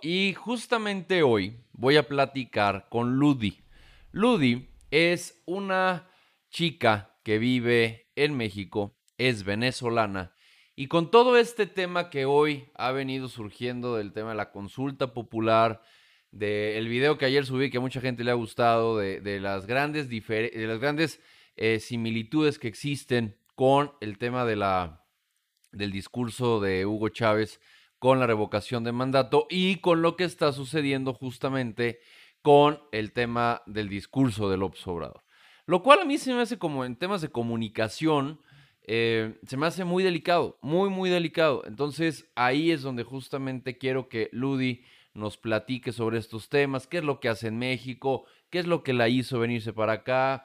y justamente hoy voy a platicar con Ludi. Ludi es una chica que vive en México, es venezolana y con todo este tema que hoy ha venido surgiendo del tema de la consulta popular, del video que ayer subí que a mucha gente le ha gustado, de, las grandes, de las grandes eh, similitudes que existen con el tema de la, del discurso de Hugo Chávez con la revocación de mandato y con lo que está sucediendo justamente con el tema del discurso del Obrador. Lo cual a mí se me hace como en temas de comunicación, eh, se me hace muy delicado, muy, muy delicado. Entonces ahí es donde justamente quiero que Ludi nos platique sobre estos temas, qué es lo que hace en México, qué es lo que la hizo venirse para acá,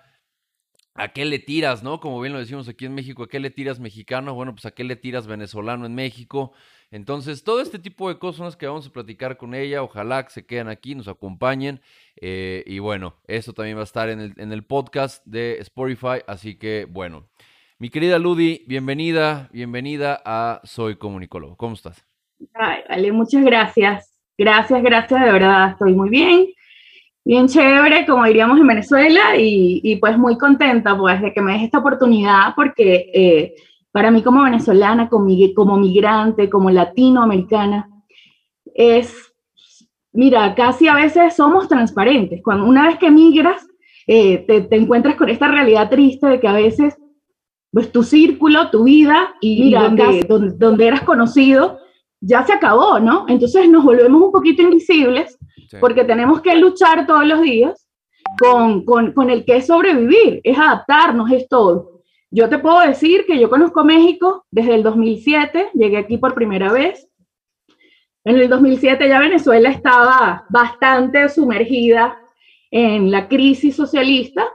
a qué le tiras, ¿no? Como bien lo decimos aquí en México, ¿a qué le tiras mexicano? Bueno, pues a qué le tiras venezolano en México. Entonces, todo este tipo de cosas son las que vamos a platicar con ella. Ojalá que se queden aquí, nos acompañen. Eh, y bueno, esto también va a estar en el, en el podcast de Spotify. Así que, bueno, mi querida Ludi, bienvenida, bienvenida a Soy Comunicólogo. ¿Cómo estás? Ay, vale, muchas gracias. Gracias, gracias, de verdad, estoy muy bien. Bien chévere, como diríamos en Venezuela, y, pues muy contenta pues de que me des esta oportunidad porque eh, para mí como venezolana, como, como migrante, como latinoamericana, es, mira, casi a veces somos transparentes. Cuando una vez que migras, eh, te, te encuentras con esta realidad triste de que a veces pues tu círculo, tu vida y donde, donde, eras conocido ya se acabó, ¿no? Entonces nos volvemos un poquito invisibles porque tenemos que luchar todos los días con, con, con, el que es sobrevivir, es adaptarnos, es todo. Yo te puedo decir que yo conozco México desde el 2007, llegué aquí por primera vez. En el 2007 ya Venezuela estaba bastante sumergida en la crisis socialista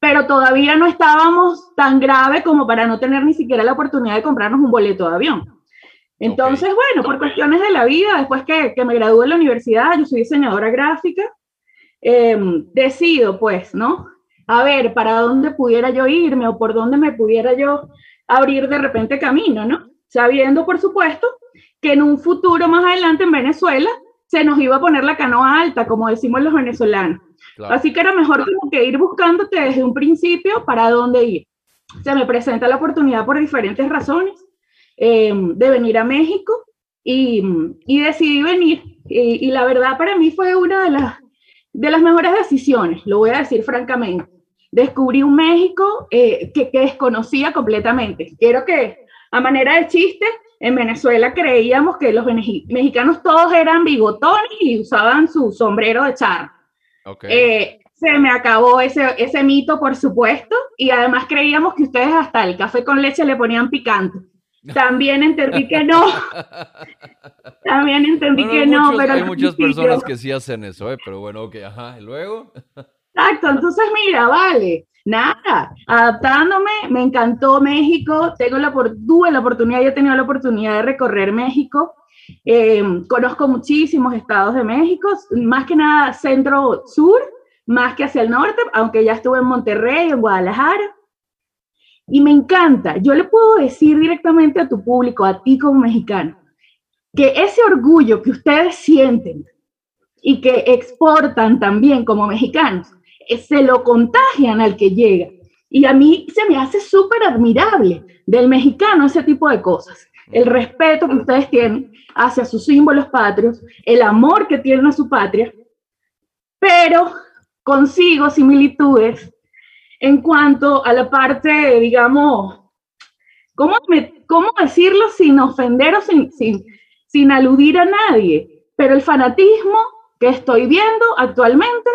pero todavía no estábamos tan grave como para no tener ni siquiera la oportunidad de comprarnos un boleto de avión. Entonces, bueno, por cuestiones de la vida, después que, que me gradué en la universidad, yo soy diseñadora gráfica, em, decido pues, ¿no? A ver, para dónde pudiera yo irme o por dónde me pudiera yo abrir de repente camino, ¿no? Sabiendo, por supuesto, que en un futuro más adelante en Venezuela se nos iba a poner la canoa alta, como decimos los venezolanos. Así que era mejor que ir buscándote desde un principio para dónde ir. Se me presenta la oportunidad por diferentes razones eh, de venir a México y, y decidí venir. Y, y, la verdad para mí fue una de las, de las mejores decisiones, lo voy a decir francamente. Descubrí un México eh, que, que desconocía completamente. Quiero que, a manera de chiste, en Venezuela creíamos que los mexicanos todos eran bigotones y usaban su sombrero de charro. Eh, se me acabó ese, ese mito, por supuesto, y además creíamos que ustedes hasta el café con leche le ponían picante. También entendí que no. También entendí que no. pero hay muchas personas que sí hacen eso, ¿eh? pero bueno, ok, ajá, ¿y luego? Exacto, entonces mira, vale, nada, adaptándome, me encantó México, tengo la, tuve la oportunidad, yo he tenido la oportunidad de recorrer México, eh, conozco muchísimos estados de México, más que nada centro-sur, más que hacia el norte, aunque ya estuve en Monterrey, en Guadalajara. Y me encanta, yo le puedo decir directamente a tu público, a ti como mexicano, que ese orgullo que ustedes sienten y que exportan también como mexicanos, se lo contagian al que llega. Y a mí se me hace súper admirable del mexicano ese tipo de cosas el respeto que ustedes tienen hacia sus símbolos patrios, el amor que tienen a su patria, pero consigo similitudes en cuanto a la parte, digamos, ¿cómo, cómo decirlo sin ofender o sin, sin, sin aludir a nadie? Pero el fanatismo que estoy viendo actualmente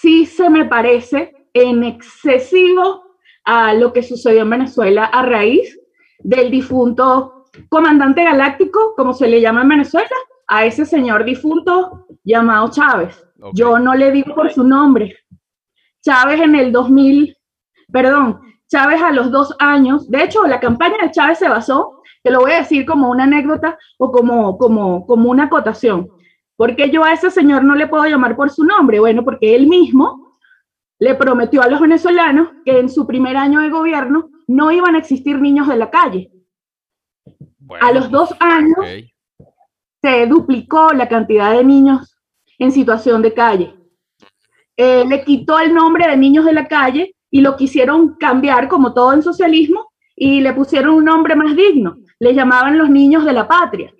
sí se me parece en excesivo a lo que sucedió en Venezuela a raíz del difunto comandante galáctico, como se le llama en Venezuela, a ese señor difunto llamado Chávez. Yo no le digo por su nombre. Chávez en el 2000, perdón, Chávez a los dos años, de hecho la campaña de Chávez se basó, te lo voy a decir como una anécdota o como, como, como una acotación, porque yo a ese señor no le puedo llamar por su nombre, bueno, porque él mismo le prometió a los venezolanos que en su primer año de gobierno no iban a existir niños de la calle. a los dos años se duplicó la cantidad de niños en situación de calle. Eh, le quitó el nombre de niños de la calle y lo quisieron cambiar, como todo en socialismo, y le pusieron un nombre más digno. Le llamaban los niños de la patria.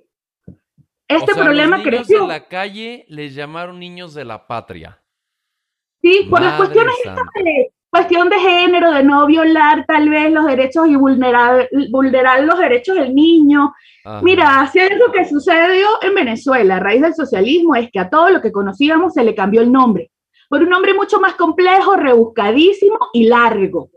Este problema los niños de la calle les llamaron niños de la patria. Sí, por las cuestiones de cuestión de género, de no violar tal vez los derechos y vulnerar, vulnerar los derechos del niño. Mira, si es lo que sucedió en Venezuela a raíz del socialismo es que a todo lo que conocíamos se le cambió el nombre por un nombre mucho más complejo, rebuscadísimo y largo.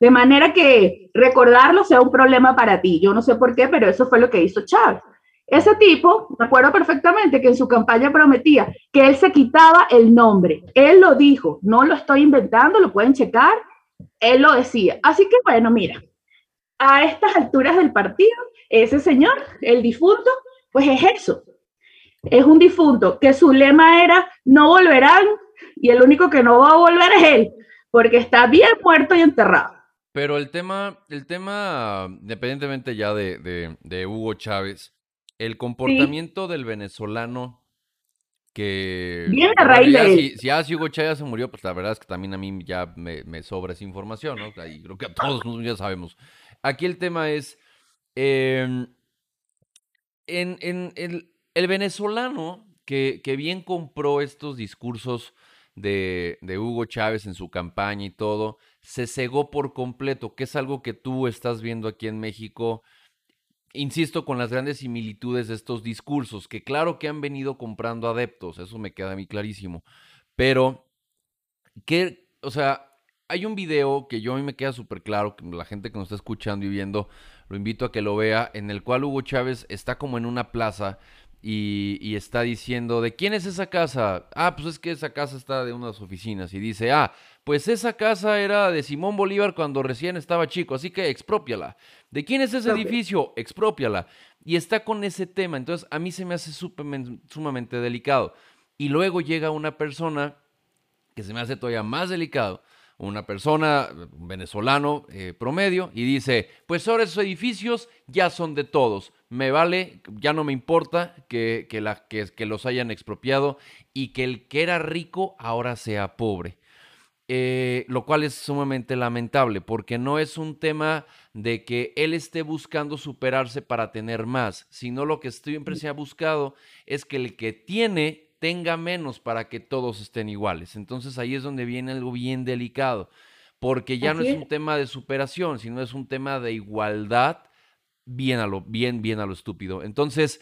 De manera que recordarlo sea un problema para ti. Yo no sé por qué, pero eso fue lo que hizo Chávez. Ese tipo, me acuerdo perfectamente que en su campaña prometía que él se quitaba el nombre. Él lo dijo, no lo estoy inventando, lo pueden checar. Él lo decía. Así que bueno, mira, a estas alturas del partido, ese señor, el difunto, pues es eso. Es un difunto que su lema era no volverán y el único que no va a volver es él, porque está bien muerto y enterrado. Pero el tema, el tema, independientemente ya de Hugo Chávez, el comportamiento del venezolano que... Bien a raíz de Si, si ya Hugo Chávez se murió, pues la verdad es que también a mí ya me, sobra esa información, ¿no? Y creo que a todos nosotros ya sabemos. Aquí el tema es, em, en, en el, el, venezolano que, que, bien compró estos discursos de, de Hugo Chávez en su campaña y todo, se cegó por completo, que es algo que tú estás viendo aquí en México insisto con las grandes similitudes de estos discursos, que claro que han venido comprando adeptos, eso me queda a mí clarísimo, pero que, o sea, hay un video que yo a mí me queda súper claro, que la gente que nos está escuchando y viendo, lo invito a que lo vea, en el cual Hugo Chávez está como en una plaza y, está diciendo, ¿de quién es esa casa? Ah, pues es que esa casa está de unas oficinas. Y dice, ah, pues esa casa era de Simón Bolívar cuando recién estaba chico, así que expropiala. ¿De quién es ese edificio? Expropiala. Y está con ese tema. Entonces, a mí se me hace sumamente delicado. Y luego llega una persona que se me hace todavía más delicado, una persona, un venezolano eh, promedio, y dice, pues ahora esos edificios ya son de todos, me vale, ya no me importa que, que, la, que, que los hayan expropiado y que el que era rico ahora sea pobre. Eh, lo cual es sumamente lamentable porque no es un tema de que él esté buscando superarse para tener más, sino lo que siempre se ha buscado es que el que tiene tenga menos para que todos estén iguales. Entonces ahí es donde viene algo bien delicado, porque ya no es un tema de superación, sino es un tema de igualdad bien a lo bien bien a lo estúpido. Entonces,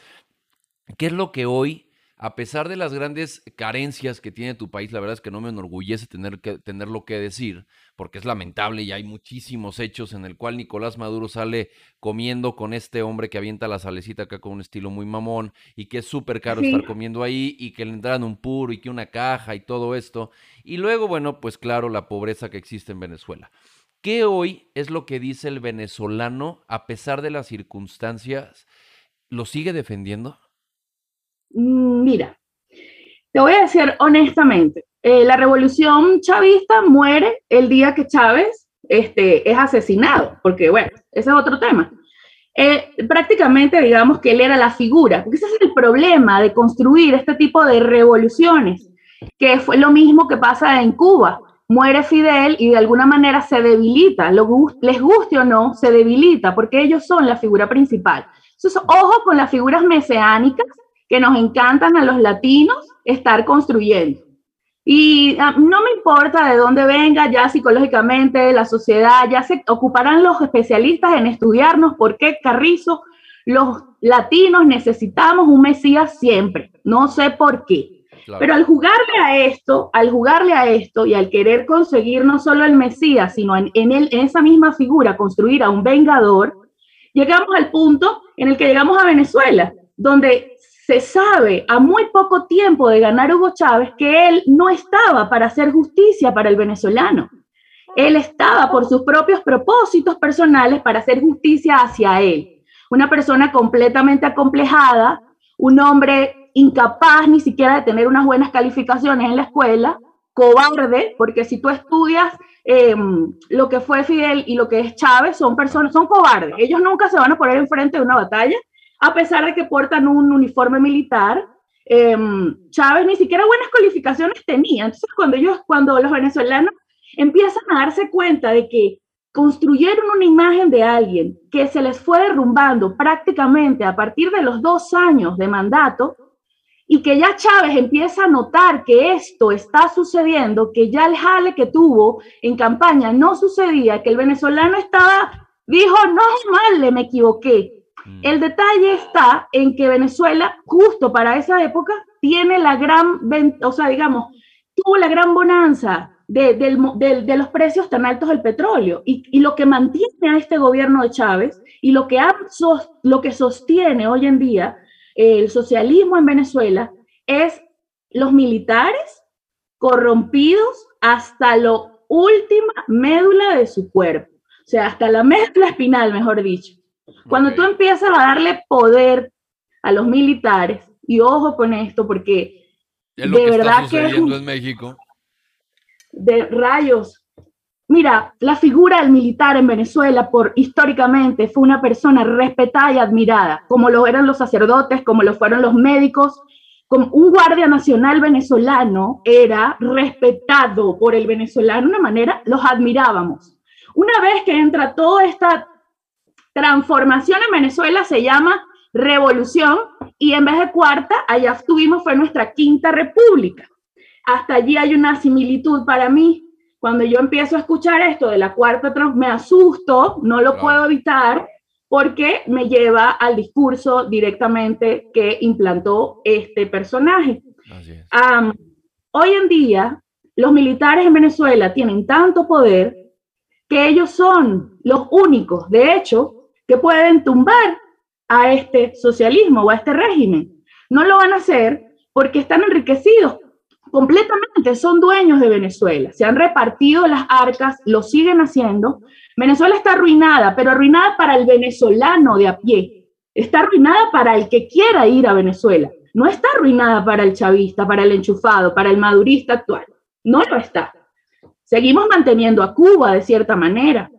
¿qué es lo que hoy a pesar de las grandes carencias que tiene tu país, la verdad es que no me enorgullece tener, que, tener lo que decir, porque es lamentable y hay muchísimos hechos en el cual Nicolás Maduro sale comiendo con este hombre que avienta la salecita acá con un estilo muy mamón y que es súper caro estar comiendo ahí y que le entran un puro y que una caja y todo esto. Y luego, bueno, pues claro, la pobreza que existe en Venezuela. ¿Qué hoy es lo que dice el venezolano a pesar de las circunstancias? ¿Lo sigue defendiendo? Mm, mira, te voy a decir honestamente, eh, la revolución chavista muere el día que Chávez este, es asesinado, porque bueno, ese es otro tema. Eh, prácticamente digamos que él era la figura, porque ese es el problema de construir este tipo de revoluciones, que fue lo mismo que pasa en Cuba. Muere Fidel y de alguna manera se debilita, les guste o no, se debilita, porque ellos son la figura principal. Entonces, ojo con las figuras mesiánicas, que nos encantan a los latinos estar construyendo. Y ah, no me importa de dónde venga, ya psicológicamente, la sociedad, ya se ocuparán los especialistas en estudiarnos por qué Carrizo, los latinos necesitamos un Mesías siempre. No sé por qué. Pero al jugarle a esto, al jugarle a esto y al querer conseguir no solo el Mesías, sino en, en, en esa misma figura construir a un vengador, llegamos al punto en el que llegamos a Venezuela, donde se sabe a muy poco tiempo de ganar Hugo Chávez que él no estaba para hacer justicia para el venezolano. Él estaba por sus propios propósitos personales para hacer justicia hacia él. Una persona completamente acomplejada, un hombre incapaz ni siquiera de tener unas buenas calificaciones en la escuela, cobarde, porque si tú estudias em, lo que fue Fidel y lo que es Chávez, son personas, son cobardes. Ellos nunca se van a poner enfrente de una batalla a pesar de que portan un uniforme militar. Em, Chávez ni siquiera buenas calificaciones tenía. Entonces, cuando ellos, cuando los venezolanos empiezan a darse cuenta de que construyeron una imagen de alguien que se les fue derrumbando prácticamente a partir de los dos años de mandato y que ya Chávez empieza a notar que esto está sucediendo, que ya el jale que tuvo en campaña no sucedía, que el venezolano estaba, dijo, no, mal, me equivoqué. Mm. El detalle está en que Venezuela, justo para esa época, tiene la gran, o sea, digamos, tuvo la gran bonanza de, los precios tan altos del petróleo. Y, lo que mantiene a este gobierno de Chávez y lo que, lo que sostiene hoy en día el socialismo en Venezuela es los militares corrompidos hasta la última médula de su cuerpo. O sea, hasta la médula espinal, mejor dicho. Cuando tú empiezas a darle poder a los militares, y ojo con esto, porque de verdad que en México de rayos. Mira, la figura del militar en Venezuela por históricamente fue una persona respetada y admirada, como lo eran los sacerdotes, como lo fueron los médicos, como un guardia nacional venezolano era respetado por el venezolano de una manera, los admirábamos. Una vez que entra toda esta transformación en Venezuela, se llama revolución y en vez de cuarta, allá tuvimos, fue nuestra quinta república hasta allí hay una similitud para mí. Cuando yo empiezo a escuchar esto de la cuarta me asusto, no lo puedo evitar porque me lleva al discurso directamente que implantó este personaje. hoy en día, los militares en Venezuela tienen tanto poder que ellos son los únicos, de hecho, que pueden tumbar a este socialismo o a este régimen. No lo van a hacer porque están enriquecidos completamente son dueños de Venezuela, se han repartido las arcas, lo siguen haciendo. Venezuela está arruinada, pero arruinada para el venezolano de a pie, está arruinada para el que quiera ir a Venezuela, no está arruinada para el chavista, para el enchufado, para el madurista actual, no lo está. Seguimos manteniendo a Cuba de cierta manera.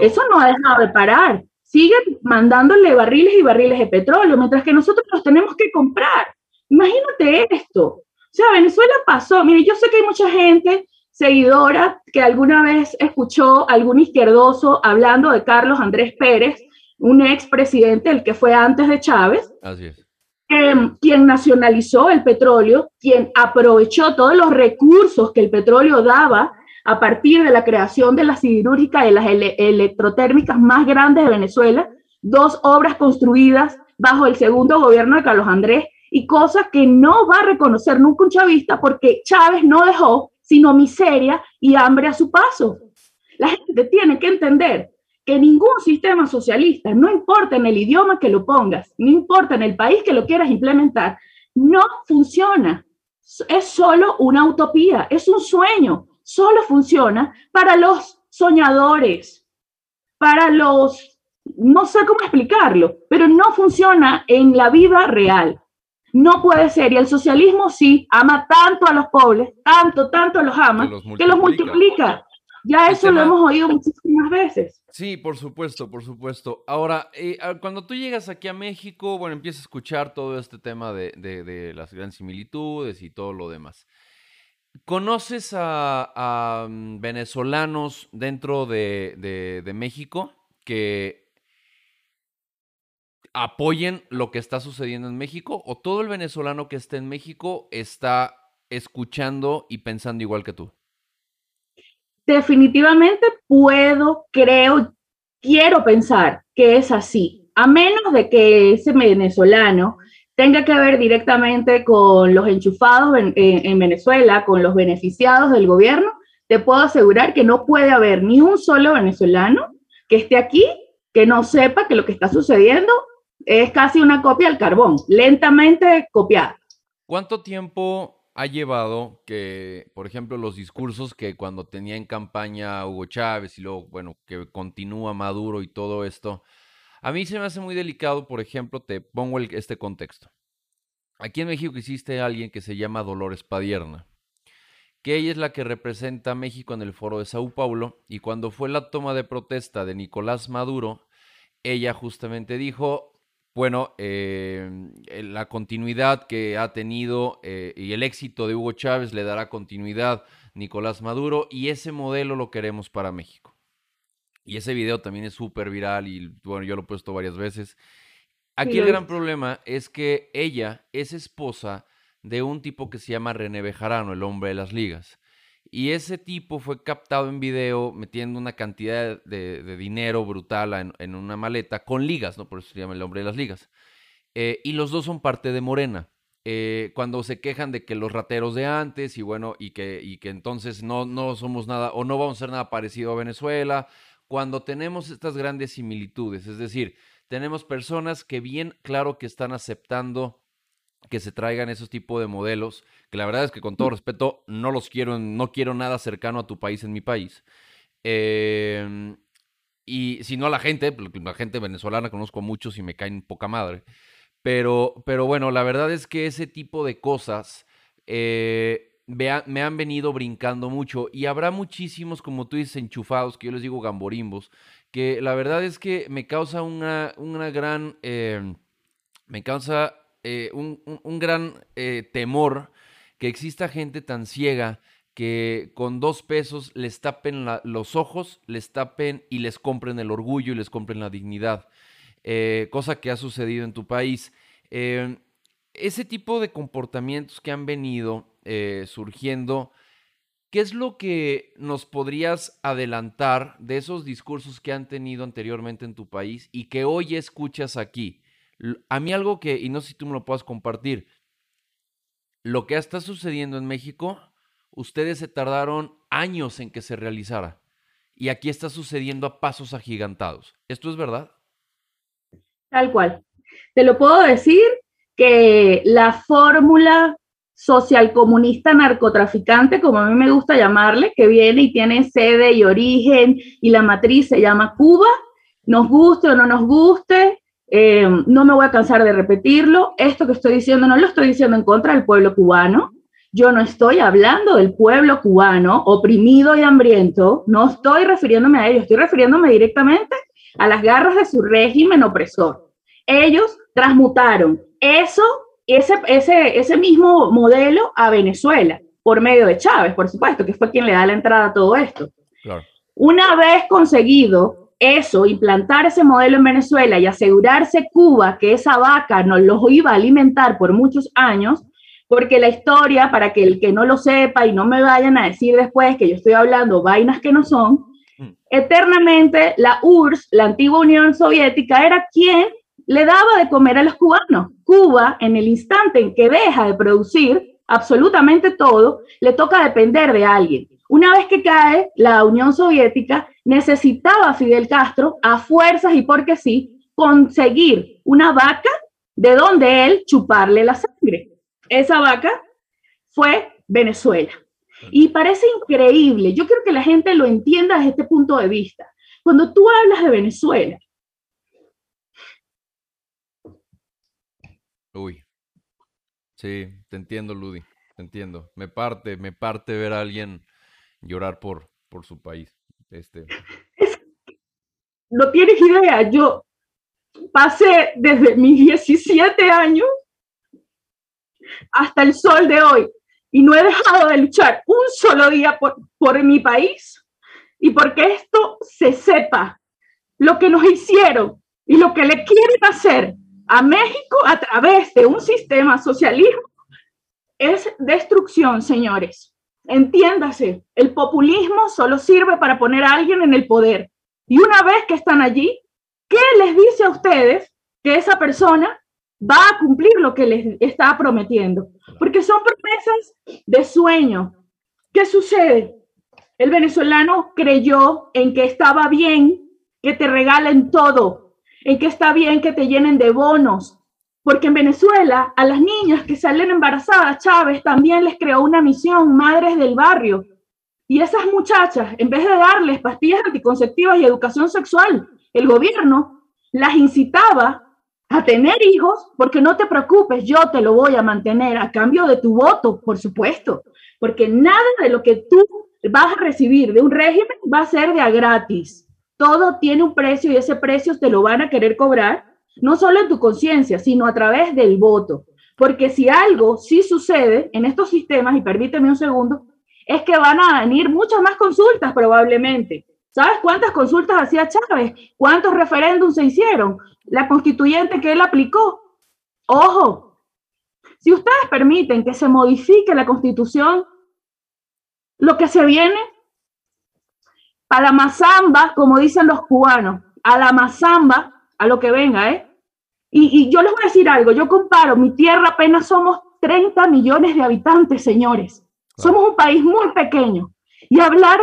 Eso no ha dejado de parar. Siguen mandándole barriles y barriles de petróleo, mientras que nosotros los tenemos que comprar. Imagínate esto. O sea, Venezuela pasó, mire, yo sé que hay mucha gente seguidora que alguna vez escuchó algún izquierdoso hablando de Carlos Andrés Pérez, un expresidente, el que fue antes de Chávez, Así es. Em, quien nacionalizó el petróleo, quien aprovechó todos los recursos que el petróleo daba a partir de la creación de la siderúrgica y las electrotérmicas más grandes de Venezuela, dos obras construidas bajo el segundo gobierno de Carlos Andrés y cosas que no va a reconocer nunca un chavista porque Chávez no dejó sino miseria y hambre a su paso. La gente tiene que entender que ningún sistema socialista, no importa en el idioma que lo pongas, no importa en el país que lo quieras implementar, no funciona. Es solo una utopía, es un sueño. Solo funciona para los soñadores, para los, no sé cómo explicarlo, pero no funciona en la vida real. No puede ser. Y el socialismo sí ama tanto a los pobres, tanto, tanto los ama, que los multiplica. Ya eso lo hemos oído muchísimas veces. Sí, por supuesto, por supuesto. Ahora, eh, cuando tú llegas aquí a México, bueno, empiezas a escuchar todo este tema de, las grandes similitudes y todo lo demás. ¿Conoces a, mm, venezolanos dentro de, de México que apoyen lo que está sucediendo en México o todo el venezolano que esté en México está escuchando y pensando igual que tú? Definitivamente puedo, creo, quiero pensar que es así, a menos de que ese venezolano tenga que ver directamente con los enchufados en, en, Venezuela, con los beneficiados del gobierno, te puedo asegurar que no puede haber ni un solo venezolano que esté aquí que no sepa que lo que está sucediendo es casi una copia al carbón, lentamente copiada. ¿Cuánto tiempo ha llevado que, por ejemplo, los discursos que cuando tenía en campaña Hugo Chávez y luego, bueno, que continúa Maduro y todo esto, a mí se me hace muy delicado, por ejemplo, te pongo este contexto. Aquí en México existe alguien que se llama Dolores Padierna, que ella es la que representa a México en el foro de Sao Paulo y cuando fue la toma de protesta de Nicolás Maduro, ella justamente dijo, bueno, eh, la continuidad que ha tenido eh, y el éxito de Hugo Chávez le dará continuidad Nicolás Maduro y ese modelo lo queremos para México. Y ese video también es súper viral y bueno, yo lo he puesto varias veces. Aquí el gran problema es que ella es esposa de un tipo que se llama René Bejarano, el hombre de las ligas. Y ese tipo fue captado en video metiendo una cantidad de, dinero brutal en, una maleta con ligas, ¿no? Por eso se llama el hombre de las ligas. Eh, y los dos son parte de Morena. Eh, cuando se quejan de que los rateros de antes y bueno, y que, y que entonces no, no somos nada o no vamos a ser nada parecido a Venezuela, cuando tenemos estas grandes similitudes, es decir, tenemos personas que bien claro que están aceptando que se traigan esos tipos de modelos, que la verdad es que con todo respeto no los quiero, no quiero nada cercano a tu país en mi país. Em, y si no la gente, la gente venezolana conozco a muchos y me caen poca madre. Pero, pero bueno, la verdad es que ese tipo de cosas eh, me, han venido brincando mucho y habrá muchísimos, como tú dices, enchufados, que yo les digo gamborimbos, que la verdad es que me causa una, una gran... Em, me causa eh, un, gran eh, temor que exista gente tan ciega que con dos pesos les tapen los ojos, les tapen y les compren el orgullo y les compren la dignidad, eh, cosa que ha sucedido en tu país. Ese tipo de comportamientos que han venido surgiendo, ¿qué es lo que nos podrías adelantar de esos discursos que han tenido anteriormente en tu país y que hoy escuchas aquí? A mí algo que, y no sé si tú me lo puedas compartir, lo que está sucediendo en México, ustedes se tardaron años en que se realizara. Y aquí está sucediendo a pasos agigantados. ¿Esto es verdad? Tal cual. Te lo puedo decir que la fórmula social comunista narcotraficante, como a mí me gusta llamarle, que viene y tiene sede y origen y la matriz se llama Cuba, nos guste o no nos guste, eh, no me voy a cansar de repetirlo. Esto que estoy diciendo no lo estoy diciendo en contra del pueblo cubano. Yo no estoy hablando del pueblo cubano oprimido y hambriento. No estoy refiriéndome a ellos. Estoy refiriéndome directamente a las garras de su régimen opresor. Ellos transmutaron eso, ese, ese, ese mismo modelo a Venezuela por medio de Chávez, por supuesto, que fue quien le da la entrada a todo esto. Una vez conseguido eso, implantar ese modelo en Venezuela y asegurarse Cuba que esa vaca nos los iba a alimentar por muchos años, porque la historia, para que el que no lo sepa y no me vayan a decir después que yo estoy hablando vainas que no son, mm. eternamente la URSS, la antigua Unión Soviética, era quien le daba de comer a los cubanos. Cuba, en el instante en que deja de producir absolutamente todo, le toca depender de alguien. Una vez que cae la Unión Soviética, necesitaba Fidel Castro a fuerzas y porque sí, conseguir una vaca de donde él chuparle la sangre. Esa vaca fue Venezuela. Y parece increíble, yo quiero que la gente lo entienda desde este punto de vista. Cuando tú hablas de Venezuela. Sí, te entiendo, Ludi, te entiendo. Me parte, me parte ver a alguien llorar por, por su país. Este. No tienes idea, yo pasé desde mis 17 años hasta el sol de hoy y no he dejado de luchar un solo día por, por mi país y porque esto se sepa, lo que nos hicieron y lo que le quieren hacer a México a través de un sistema socialismo es destrucción, señores. Entiéndase, el populismo solo sirve para poner a alguien en el poder. Y una vez que están allí, ¿qué les dice a ustedes que esa persona va a cumplir lo que les está prometiendo? Porque son promesas de sueño. ¿Qué sucede? El venezolano creyó en que estaba bien que te regalen todo, en que está bien que te llenen de bonos, porque en Venezuela a las niñas que salen embarazadas, Chávez también les creó una misión, madres del barrio. Y esas muchachas, en vez de darles pastillas anticonceptivas y educación sexual, el gobierno las incitaba a tener hijos, porque no te preocupes, yo te lo voy a mantener a cambio de tu voto, por supuesto, porque nada de lo que tú vas a recibir de un régimen va a ser de a gratis. Todo tiene un precio y ese precio te lo van a querer cobrar no solo en tu conciencia, sino a través del voto. Porque si algo sí sucede en estos sistemas, y permíteme un segundo, es que van a venir muchas más consultas probablemente. ¿Sabes cuántas consultas hacía Chávez? ¿Cuántos referéndums se hicieron? La constituyente que él aplicó. Ojo, si ustedes permiten que se modifique la constitución, lo que se viene a la mazamba, como dicen los cubanos, a la mazamba, a lo que venga, ¿eh? Y, yo les voy a decir algo, yo comparo, mi tierra apenas somos 30 millones de habitantes, señores. Somos un país muy pequeño. Y hablar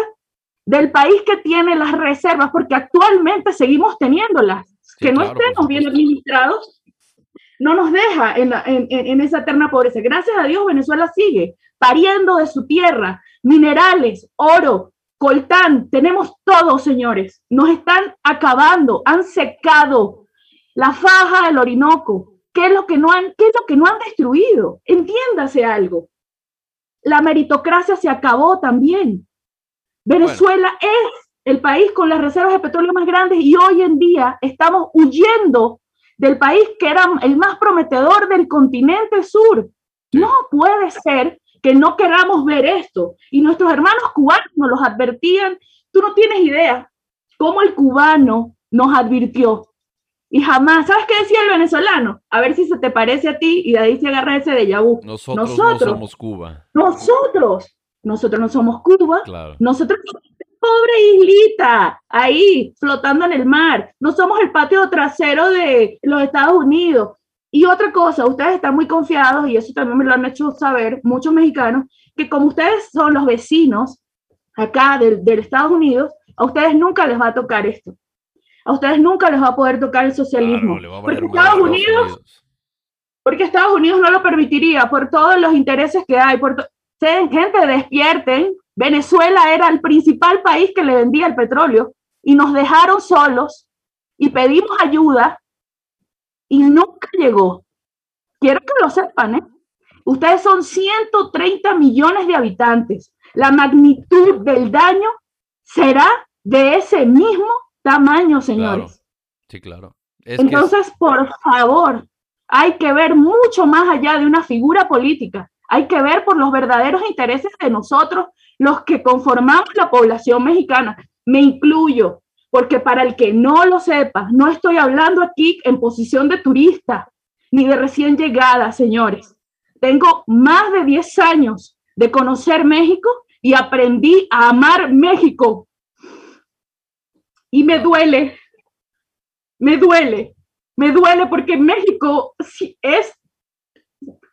del país que tiene las reservas, porque actualmente seguimos teniéndolas, que no estemos bien administrados, no nos deja en, en, esa eterna pobreza. Gracias a Dios, Venezuela sigue pariendo de su tierra minerales, oro, coltán, tenemos todo, señores. Nos están acabando, han secado la faja del Orinoco. ¿Qué es lo que no han, qué es lo que no han destruido? Entiéndase algo. La meritocracia se acabó también. Venezuela es el país con las reservas de petróleo más grandes y hoy en día estamos huyendo del país que era el más prometedor del continente sur. No puede ser que no queramos ver esto. Y nuestros hermanos cubanos nos los advertían. Tú no tienes idea cómo el cubano nos advirtió. Y jamás, ¿sabes qué decía el venezolano? A ver si se te parece a ti y de ahí se agarra ese de Yabú. Nosotros, nosotros, no somos Cuba. Nosotros, nosotros no somos Cuba. Claro. Nosotros somos pobre islita ahí flotando en el mar. No somos el patio trasero de los Estados Unidos. Y otra cosa, ustedes están muy confiados, y eso también me lo han hecho saber muchos mexicanos, que como ustedes son los vecinos acá del, del Estados Unidos, a ustedes nunca les va a tocar esto. A ustedes nunca les va a poder tocar el socialismo. porque Estados Unidos, porque Estados Unidos no lo permitiría por todos los intereses que hay. Por gente, despierten. Venezuela era el principal país que le vendía el petróleo y nos dejaron solos y pedimos ayuda y nunca llegó. Quiero que lo sepan, ¿eh? Ustedes son 130 millones de habitantes. La magnitud del daño será de ese mismo tamaño, señores. Sí, claro. Entonces, por favor, hay que ver mucho más allá de una figura política. Hay que ver por los verdaderos intereses de nosotros, los que conformamos la población mexicana. Me incluyo, porque para el que no lo sepa, no estoy hablando aquí en posición de turista ni de recién llegada, señores. Tengo más de 10 años de conocer México y aprendí a amar México. Y me duele, me duele, me duele porque México es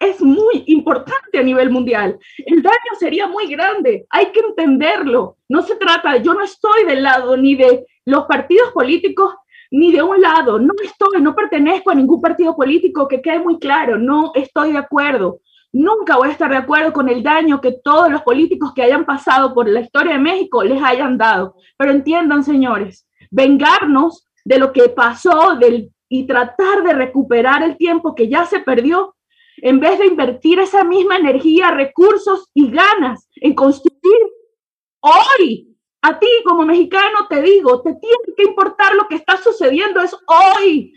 es muy importante a nivel mundial. El daño sería muy grande, hay que entenderlo. No se trata, yo no estoy del lado ni de los partidos políticos ni de un lado, no estoy, no pertenezco a ningún partido político, que quede muy claro, no estoy de acuerdo. Nunca voy a estar de acuerdo con el daño que todos los políticos que hayan pasado por la historia de México les hayan dado. Pero entiendan, señores, vengarnos de lo que pasó y tratar de recuperar el tiempo que ya se perdió en vez de invertir esa misma energía, recursos y ganas en construir hoy. A ti como mexicano te digo, te tiene que importar lo que está sucediendo es hoy.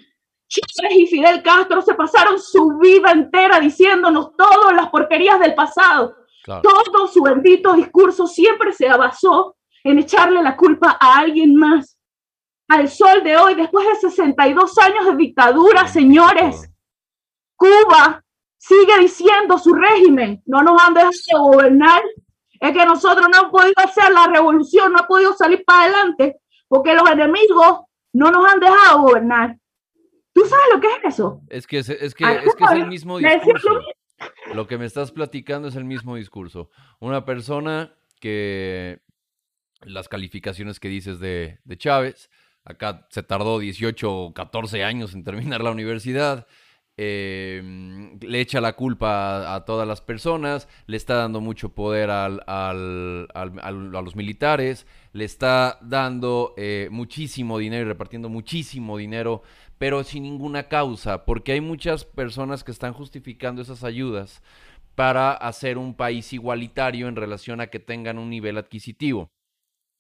Chávez y Fidel Castro se pasaron su vida entera diciéndonos todas las porquerías del pasado. Todo su bendito discurso siempre se basó en echarle la culpa a alguien más. Al sol de hoy, después de 62 años de dictadura, señores, Cuba sigue diciendo su régimen, no nos han dejado gobernar, es que nosotros no hemos podido hacer la revolución, no hemos podido salir para adelante, porque los enemigos no nos han dejado gobernar. ¿Tú sabes lo que es eso? Es que es, es, que, es, que es el mismo discurso. Lo que me estás platicando es el mismo discurso. Una persona que las calificaciones que dices de, de Chávez, acá se tardó 18 o 14 años en terminar la universidad, Em, le echa la culpa a, todas las personas, le está dando mucho poder al, a los militares, le está dando eh, muchísimo dinero y repartiendo muchísimo dinero, pero sin ninguna causa, porque hay muchas personas que están justificando esas ayudas para hacer un país igualitario en relación a que tengan un nivel adquisitivo.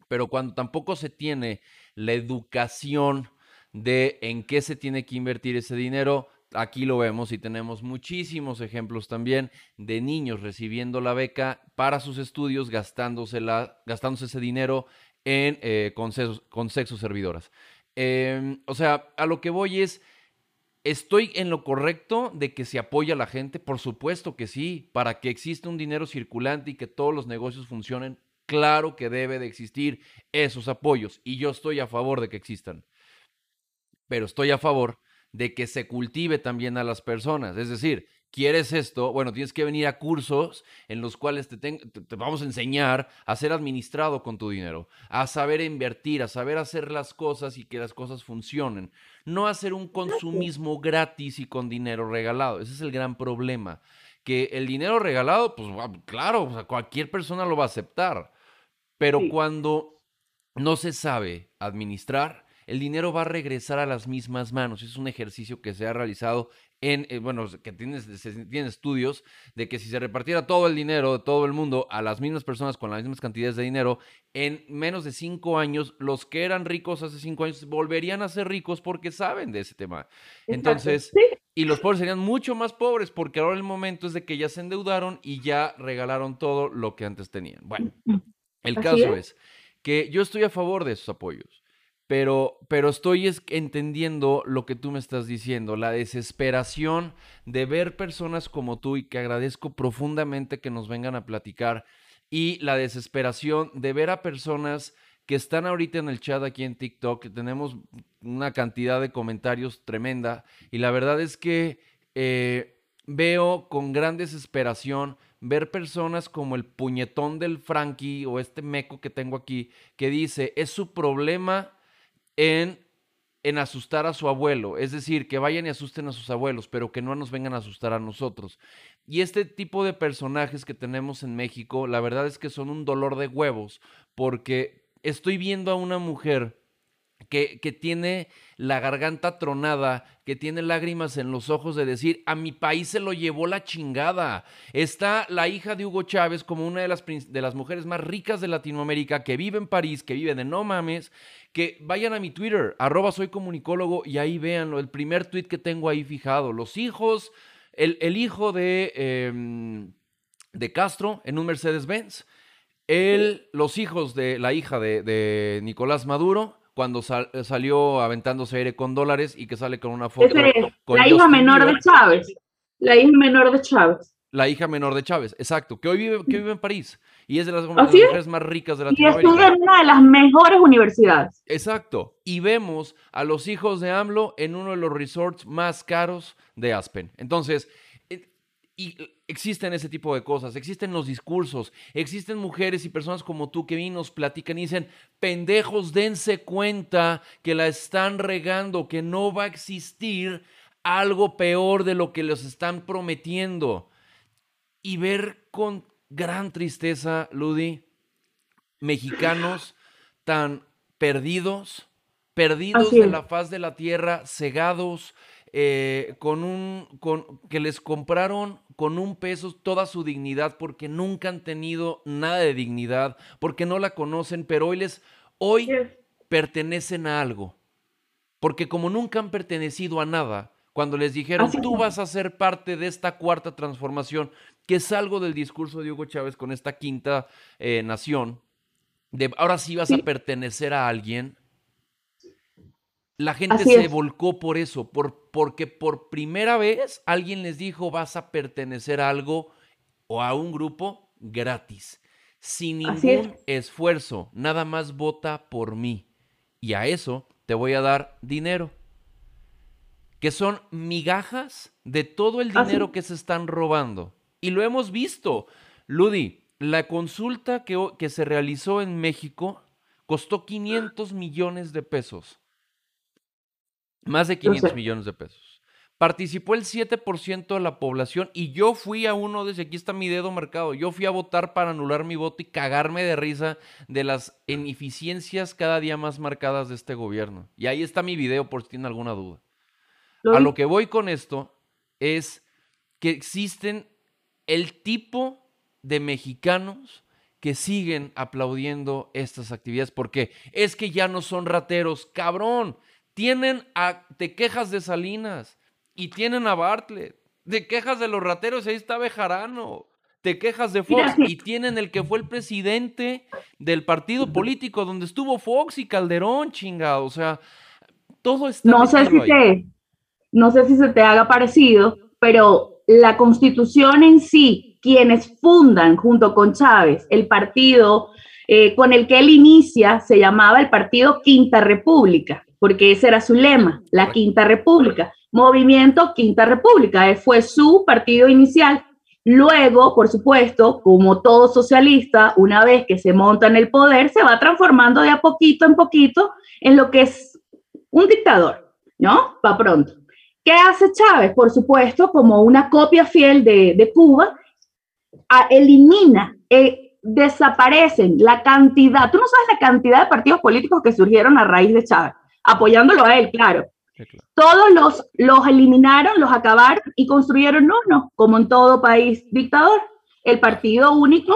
Pero cuando tampoco se tiene la educación de en qué se tiene que invertir ese dinero. Aquí lo vemos y tenemos muchísimos ejemplos también de niños recibiendo la beca para sus estudios, gastándose, gastándose ese dinero en eh, con sexo servidoras. Em, o sea, a lo que voy es, ¿estoy en lo correcto de que se apoya a la gente? Por supuesto que sí, para que exista un dinero circulante y que todos los negocios funcionen, claro que debe de existir esos apoyos y yo estoy a favor de que existan. Pero estoy a favor de que se cultive también a las personas, es decir, quieres esto, bueno, tienes que venir a cursos en los cuales te, te, vamos a enseñar a ser administrado con tu dinero, a saber invertir, a saber hacer las cosas y que las cosas funcionen. No hacer un consumismo gratis y con dinero regalado. Ese es el gran problema. Que el dinero regalado, pues claro, cualquier persona lo va a aceptar. Pero cuando no se sabe administrar, el dinero va a regresar a las mismas manos. Es un ejercicio que se ha realizado en, eh, bueno, que tienes, tiene estudios de que si se repartiera todo el dinero de todo el mundo a las mismas personas con las mismas cantidades de dinero, en menos de cinco años, los que eran ricos hace cinco años volverían a ser ricos porque saben de ese tema. Entonces, y los pobres serían mucho más pobres porque ahora el momento es de que ya se endeudaron y ya regalaron todo lo que antes tenían. Bueno, mm, el caso es que yo estoy a favor de esos apoyos. Pero, pero estoy entendiendo lo que tú me estás diciendo, la desesperación de ver personas como tú y que agradezco profundamente que nos vengan a platicar y la desesperación de ver a personas que están ahorita en el chat aquí en TikTok, tenemos una cantidad de comentarios tremenda y la verdad es que eh, veo con gran desesperación ver personas como el puñetón del Frankie o este meco que tengo aquí que dice, es su problema en, en asustar a su abuelo, es decir, que vayan y asusten a sus abuelos, pero que no nos vengan a asustar a nosotros. Y este tipo de personajes que tenemos en México, la verdad es que son un dolor de huevos, porque estoy viendo a una mujer que, que, tiene la garganta tronada, que tiene lágrimas en los ojos de decir, a mi país se lo llevó la chingada. Está la hija de Hugo Chávez como una de las, de las mujeres más ricas de Latinoamérica, que vive en París, que vive de no mames, que vayan a mi Twitter, arroba soy comunicólogo, y ahí véanlo, el primer tweet que tengo ahí fijado. Los hijos, el, hijo de, em, de Castro en un Mercedes-Benz, los hijos de la hija de, Nicolás Maduro, cuando salió aventándose aire con dólares y que sale con una foto. la hija menor de Chávez. La hija menor de Chávez. La hija menor de Chávez, exacto, que hoy vive, que vive en París y es de las, mujeres más ricas de Latinoamérica. Y estudia en una de las mejores universidades. Exacto. Y vemos a los hijos de AMLO en uno de los resorts más caros de Aspen. Entonces, eh, y existen ese tipo de cosas, existen los discursos, existen mujeres y personas como tú que vienen, nos platican y dicen, pendejos, dense cuenta que la están regando, que no va a existir algo peor de lo que les están prometiendo. Y ver con gran tristeza, Ludi, mexicanos tan perdidos, perdidos de la faz de la tierra, cegados, eh, con un, con, que les compraron con un peso toda su dignidad porque nunca han tenido nada de dignidad, porque no la conocen, pero hoy les, hoy pertenecen a algo. Porque como nunca han pertenecido a nada, cuando les dijeron, tú vas a ser parte de esta cuarta transformación, que es algo del discurso de Hugo Chávez con esta quinta eh, nación, de ahora sí vas a pertenecer a alguien, la gente se volcó por eso, por, porque por primera vez alguien les dijo, vas a pertenecer a algo o a un grupo gratis, sin ningún esfuerzo, nada más vota por mí. Y a eso te voy a dar dinero que son migajas de todo el ah, dinero que se están robando. Y lo hemos visto. Ludi, la consulta que, que se realizó en México costó 500 millones de pesos. Más de 500 millones de pesos. Participó el 7% de la población y yo fui a uno de aquí está mi dedo marcado, yo fui a votar para anular mi voto y cagarme de risa de las ineficiencias cada día más marcadas de este gobierno. Y ahí está mi video por si tienen alguna duda. A lo que voy con esto es que existen el tipo de mexicanos que siguen aplaudiendo estas actividades porque es que ya no son rateros, cabrón. Tienen a, te quejas de Salinas y tienen a Bartlett, te quejas de los rateros, ahí está Bejarano, te quejas de Fox y tienen el que fue el presidente del partido político donde estuvo Fox y Calderón, chingado, o sea, todo está no sé si te, no sé si se te haga parecido, pero la constitución en sí, quienes fundan junto con Chávez el partido eh, con el que él inicia, se llamaba el partido Quinta República, porque ese era su lema, la Quinta República. Movimiento Quinta República, fue su partido inicial. Luego, por supuesto, como todo socialista, una vez que se monta en el poder, se va transformando de a poquito en poquito en lo que es un dictador, ¿no? Va pronto. ¿Qué hace Chávez? Por supuesto, como una copia fiel de, Cuba, elimina, eh, desaparecen la cantidad, tú no sabes la cantidad de partidos políticos que surgieron a raíz de Chávez, apoyándolo a él, claro. Todos los, los eliminaron, los acabaron y construyeron uno, como en todo país dictador, el Partido Único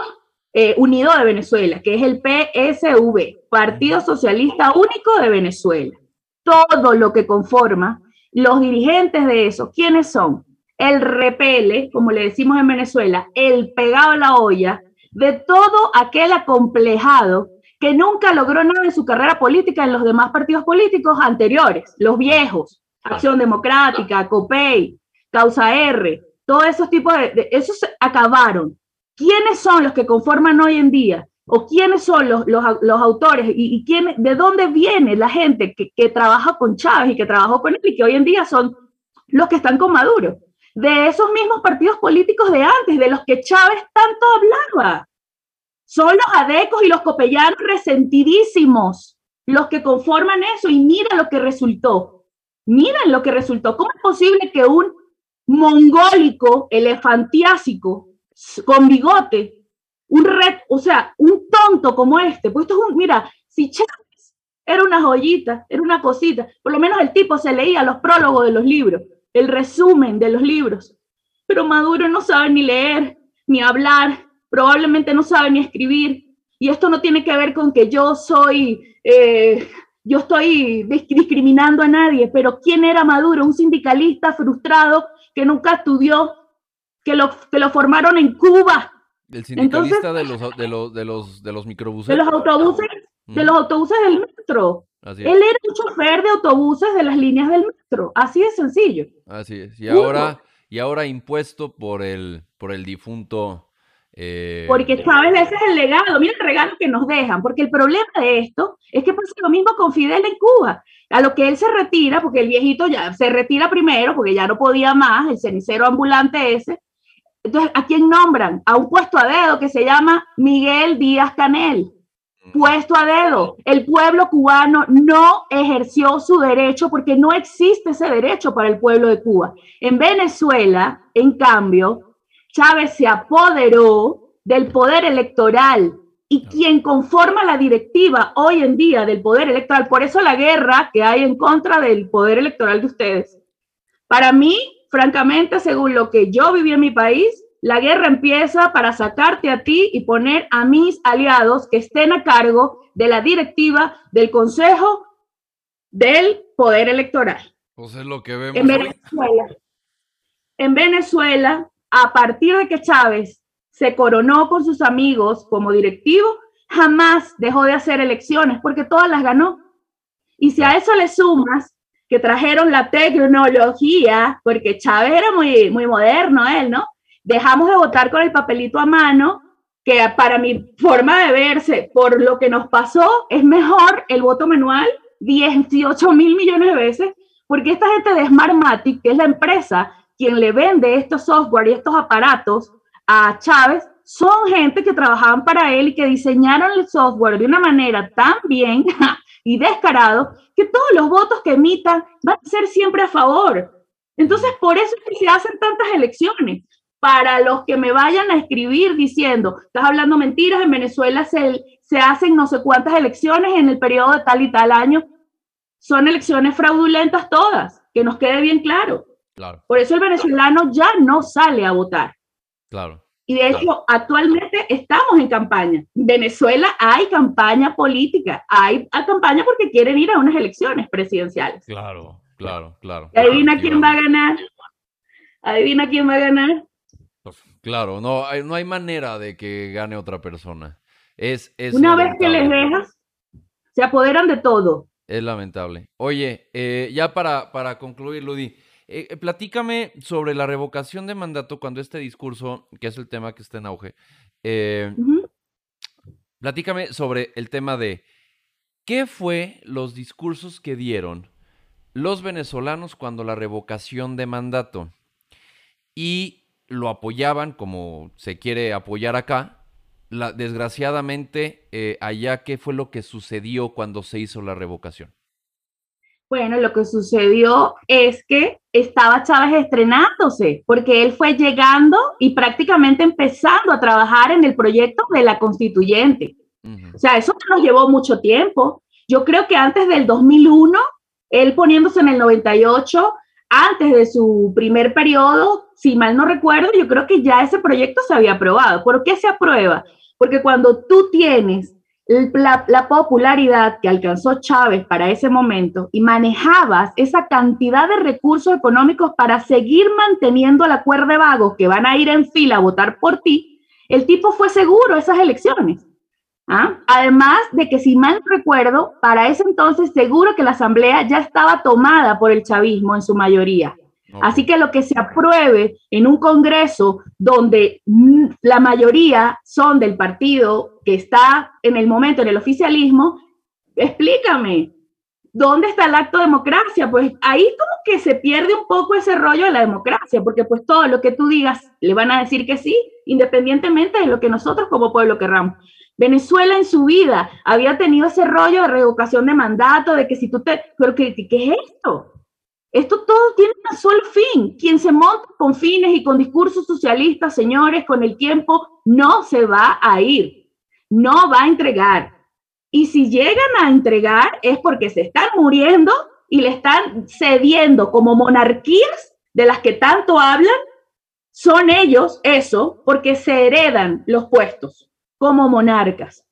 eh, Unido de Venezuela, que es el PSV, Partido Socialista Único de Venezuela. Todo lo que conforma los dirigentes de eso, ¿quiénes son? El repele, como le decimos en Venezuela, el pegado a la olla de todo aquel acomplejado que nunca logró nada en su carrera política en los demás partidos políticos anteriores, los viejos, Acción Democrática, COPEI, Causa R, todos esos tipos de, esos acabaron. ¿Quiénes son los que conforman hoy en día? ¿O quiénes son los, los, autores? ¿Y, quién, de dónde viene la gente que, que trabaja con Chávez y que trabajó con él y que hoy en día son los que están con Maduro? De esos mismos partidos políticos de antes, de los que Chávez tanto hablaba. Son los adecos y los copellanos resentidísimos los que conforman eso y mira lo que resultó. Miren lo que resultó. ¿Cómo es posible que un mongólico elefantiásico con bigote, un red, o sea, un tonto como este, pues esto es un, mira, si Chávez era una joyita, era una cosita, por lo menos el tipo se leía los prólogos de los libros, el resumen de los libros, pero Maduro no sabe ni leer, ni hablar, probablemente no sabe ni escribir. Y esto no tiene que ver con que yo soy, eh, yo estoy discriminando a nadie, pero ¿quién era Maduro? Un sindicalista frustrado que nunca estudió, que lo, que lo formaron en Cuba. El sindicalista de, los, de, los, de, los, de los microbuses. De los autobuses, de los autobuses del metro. Él era un chofer de autobuses de las líneas del metro. Así de sencillo. Así es. Y ahora, y ahora impuesto por el, por el difunto eh, porque sabes, ese es el legado, mira el regalo que nos dejan, porque el problema de esto es que pasa lo mismo con Fidel en Cuba, a lo que él se retira, porque el viejito ya se retira primero, porque ya no podía más, el cenicero ambulante ese. Entonces, ¿a quién nombran? A un puesto a dedo que se llama Miguel Díaz Canel. Puesto a dedo. El pueblo cubano no ejerció su derecho porque no existe ese derecho para el pueblo de Cuba. En Venezuela, en cambio, Chávez se apoderó del poder electoral y quien conforma la directiva hoy en día del poder electoral, por eso la guerra que hay en contra del poder electoral de ustedes. Para mí, francamente, según lo que yo viví en mi país, la guerra empieza para sacarte a ti y poner a mis aliados que estén a cargo de la directiva del Consejo del Poder Electoral. Pues es lo que vemos. En Venezuela, en Venezuela a partir de que Chávez se coronó con sus amigos como directivo, jamás dejó de hacer elecciones porque todas las ganó. Y si a eso le sumas que trajeron la tecnología, porque Chávez era muy, muy moderno él, ¿no? Dejamos de votar con el papelito a mano, que para mi forma de verse, por lo que nos pasó, es mejor el voto manual 18 mil millones de veces, porque esta gente de Smartmatic, que es la empresa quien le vende estos software y estos aparatos a Chávez son gente que trabajaban para él y que diseñaron el software de una manera tan bien y descarado que todos los votos que emitan van a ser siempre a favor. Entonces, por eso se hacen tantas elecciones. Para los que me vayan a escribir diciendo, estás hablando mentiras, en Venezuela se, se hacen no sé cuántas elecciones en el periodo de tal y tal año, son elecciones fraudulentas todas, que nos quede bien claro. Por eso el venezolano ya no sale a votar. Claro. Y de hecho, actualmente estamos en campaña. En Venezuela hay campaña política, hay, campaña porque quieren ir a unas elecciones presidenciales. Claro, claro, claro. adivina quién va a ganar? ¿Adivina quién va a ganar? Claro, no hay, no hay manera de que gane otra persona. Es, es Una vez que les dejas, se apoderan de todo. Es lamentable. Oye, eh, ya para, para concluir, Ludi, eh, eh, platícame sobre la revocación de mandato cuando este discurso, que es el tema que está en auge, platícame sobre el tema de qué fue los discursos que dieron los venezolanos cuando la revocación de mandato y lo apoyaban como se quiere apoyar acá. La, desgraciadamente, eh, allá, ¿qué fue lo que sucedió cuando se hizo la revocación? Bueno, lo que sucedió es que estaba Chávez estrenándose, porque él fue llegando y prácticamente empezando a trabajar en el proyecto de la constituyente. O sea, eso nos llevó mucho tiempo. Yo creo que antes del 2001, él poniéndose en el 98, antes de su primer periodo, si mal no recuerdo, yo creo que ya ese proyecto se había aprobado. ¿Por qué se aprueba? Porque cuando tú tienes la, la, popularidad que alcanzó Chávez para ese momento y manejabas esa cantidad de recursos económicos para seguir manteniendo la cuerda de vagos que van a ir en fila a votar por ti, el tipo fue seguro esas elecciones. ¿Ah? Además de que, si mal recuerdo, para ese entonces seguro que la asamblea ya estaba tomada por el chavismo en su mayoría. Así que lo que se apruebe en un Congreso donde la mayoría son del partido que está en el momento en el oficialismo, explícame, ¿dónde está el acto de democracia? Pues ahí como que se pierde un poco ese rollo de la democracia, porque pues todo lo que tú digas le van a decir que sí, independientemente de lo que nosotros como pueblo querramos. Venezuela en su vida había tenido ese rollo de revocación de mandato, de que si tú te... Pero ¿qué, qué es esto? Esto todo tiene un solo fin. Quien se monta con fines y con discursos socialistas, señores, con el tiempo no se va a ir, no va a entregar. Y si llegan a entregar es porque se están muriendo y le están cediendo como monarquías de las que tanto hablan. Son ellos eso porque se heredan los puestos como monarcas.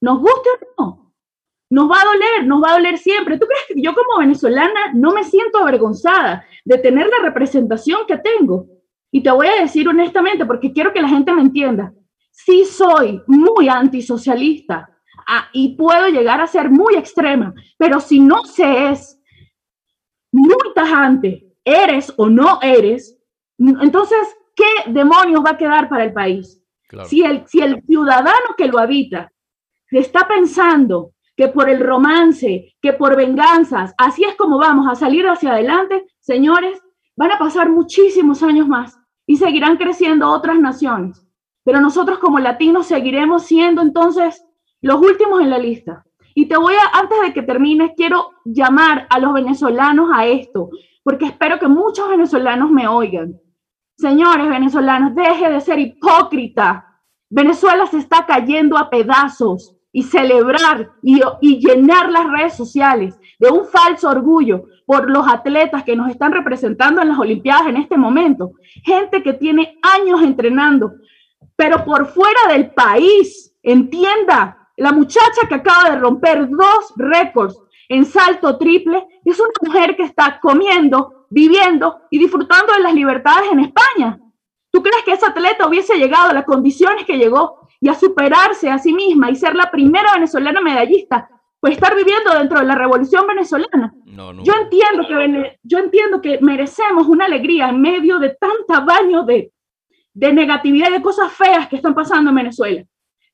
Nos guste o no, nos va a doler, nos va a doler siempre. ¿Tú crees que yo como venezolana no me siento avergonzada de tener la representación que tengo? Y te voy a decir honestamente, porque quiero que la gente me entienda, sí soy muy antisocialista ah, y puedo llegar a ser muy extrema, pero si no se es muy tajante, eres o no eres, entonces, ¿qué demonios va a quedar para el país? Si, el, si el ciudadano que lo habita está pensando que por el romance, que por venganzas, así es como vamos a salir hacia adelante, señores, van a pasar muchísimos años más y seguirán creciendo otras naciones. Pero nosotros como latinos seguiremos siendo entonces los últimos en la lista. Y te voy a, antes de que termines, quiero llamar a los venezolanos a esto, porque espero que muchos venezolanos me oigan. Señores venezolanos, deje de ser hipócrita. Venezuela se está cayendo a pedazos y celebrar y, llenar las redes sociales de un falso orgullo por los atletas que nos están representando en las Olimpiadas en este momento. Gente que tiene años entrenando, pero por fuera del país, entienda, la muchacha que acaba de romper dos récords en salto triple es una mujer que está comiendo viviendo y disfrutando de las libertades en España. ¿Tú crees que esa atleta hubiese llegado a las condiciones que llegó y a superarse a sí misma y ser la primera venezolana medallista? Pues estar viviendo dentro de la revolución venezolana. yo, entiendo que, yo entiendo que merecemos una alegría en medio de tanta baño de, de negatividad y de cosas feas que están pasando en Venezuela.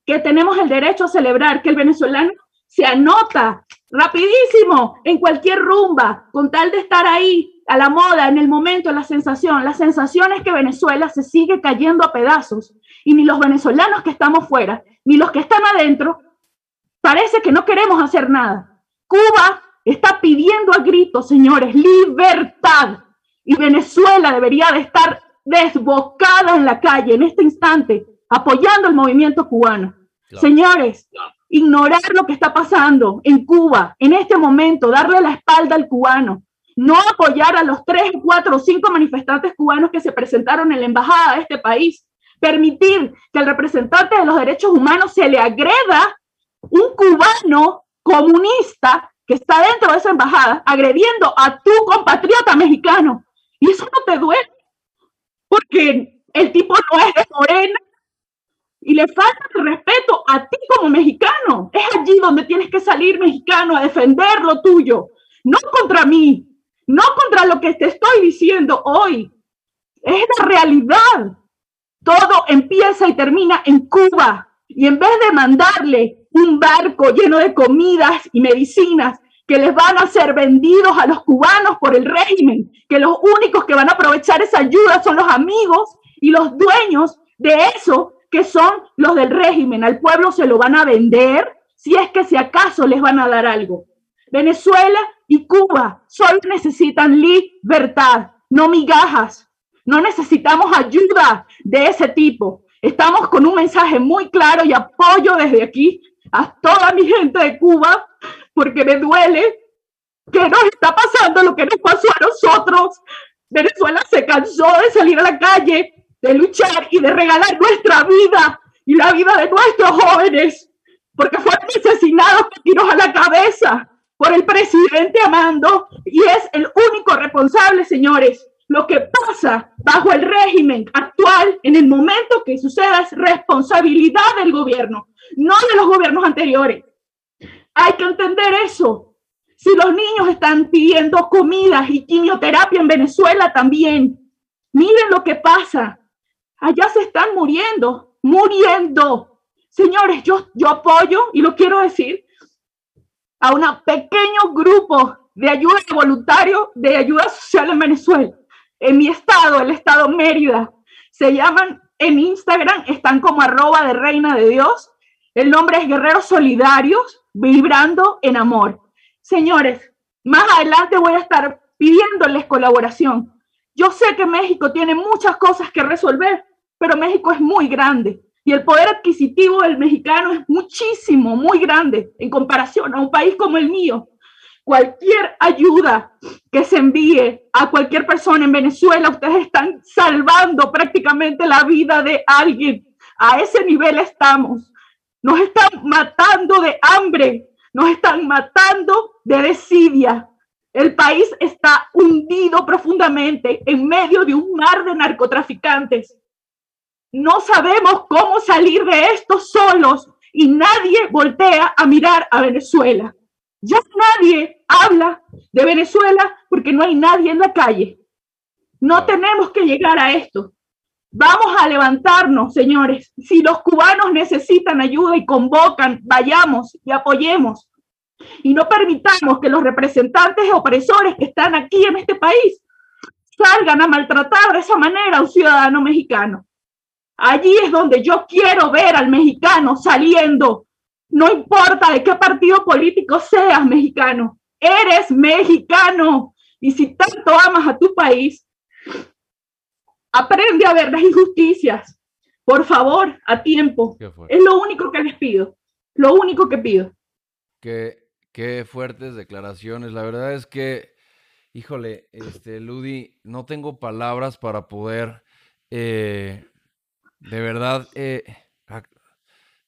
Que tenemos el derecho a celebrar que el venezolano se anota rapidísimo en cualquier rumba con tal de estar ahí a la moda, en el momento, la sensación. La sensación es que Venezuela se sigue cayendo a pedazos y ni los venezolanos que estamos fuera, ni los que están adentro, parece que no queremos hacer nada. Cuba está pidiendo a gritos, señores, libertad. Y Venezuela debería de estar desbocada en la calle en este instante, apoyando el movimiento cubano. Señores, ignorar lo que está pasando en Cuba en este momento, darle la espalda al cubano, no apoyar a los tres, cuatro o cinco manifestantes cubanos que se presentaron en la embajada de este país permitir que al representante de los derechos humanos se le agreda un cubano comunista que está dentro de esa embajada agrediendo a tu compatriota mexicano. Y eso no te duele, porque el tipo no es de morena y le falta respeto a ti como mexicano. Es allí donde tienes que salir mexicano a defender lo tuyo, no contra mí, no contra lo que te estoy diciendo hoy. Es la realidad. Todo empieza y termina en Cuba. Y en vez de mandarle un barco lleno de comidas y medicinas que les van a ser vendidos a los cubanos por el régimen, que los únicos que van a aprovechar esa ayuda son los amigos y los dueños de eso, que son los del régimen. Al pueblo se lo van a vender si es que si acaso les van a dar algo. Venezuela y Cuba solo necesitan libertad, no migajas. No necesitamos ayuda de ese tipo. Estamos con un mensaje muy claro y apoyo desde aquí a toda mi gente de Cuba, porque me duele que nos está pasando lo que nos pasó a nosotros. Venezuela se cansó de salir a la calle, de luchar y de regalar nuestra vida y la vida de nuestros jóvenes, porque fueron asesinados con tiros a la cabeza por el presidente Amando y es el único responsable, señores. Lo que pasa bajo el régimen actual, en el momento que suceda, es responsabilidad del gobierno no de los gobiernos anteriores. Hay que entender eso. Si los niños están pidiendo comidas y quimioterapia en Venezuela también, miren lo que pasa. Allá se están muriendo, muriendo. Señores, yo, yo apoyo, y lo quiero decir, a un pequeño grupo de ayuda de voluntarios de ayuda social en Venezuela. En mi estado, el estado Mérida, se llaman en Instagram, están como arroba de reina de Dios el nombre es Guerreros Solidarios, vibrando en amor. Señores, más adelante voy a estar pidiéndoles colaboración. Yo sé que México tiene muchas cosas que resolver, pero México es muy grande y el poder adquisitivo del mexicano es muchísimo, muy grande en comparación a un país como el mío. Cualquier ayuda que se envíe a cualquier persona en Venezuela, ustedes están salvando prácticamente la vida de alguien. A ese nivel estamos. Nos están matando de hambre, nos están matando de desidia. El país está hundido profundamente en medio de un mar de narcotraficantes. No sabemos cómo salir de esto solos y nadie voltea a mirar a Venezuela. Ya nadie habla de Venezuela porque no hay nadie en la calle. No tenemos que llegar a esto. Vamos a levantarnos, señores. Si los cubanos necesitan ayuda y convocan, vayamos y apoyemos. Y no permitamos que los representantes opresores que están aquí en este país salgan a maltratar de esa manera a un ciudadano mexicano. Allí es donde yo quiero ver al mexicano saliendo. No importa de qué partido político seas mexicano, eres mexicano. Y si tanto amas a tu país, Aprende a ver las injusticias. Por favor, a tiempo. Es lo único que les pido. Lo único que pido. Qué, qué fuertes declaraciones. La verdad es que, híjole, este, Ludi, no tengo palabras para poder, eh, de verdad, eh,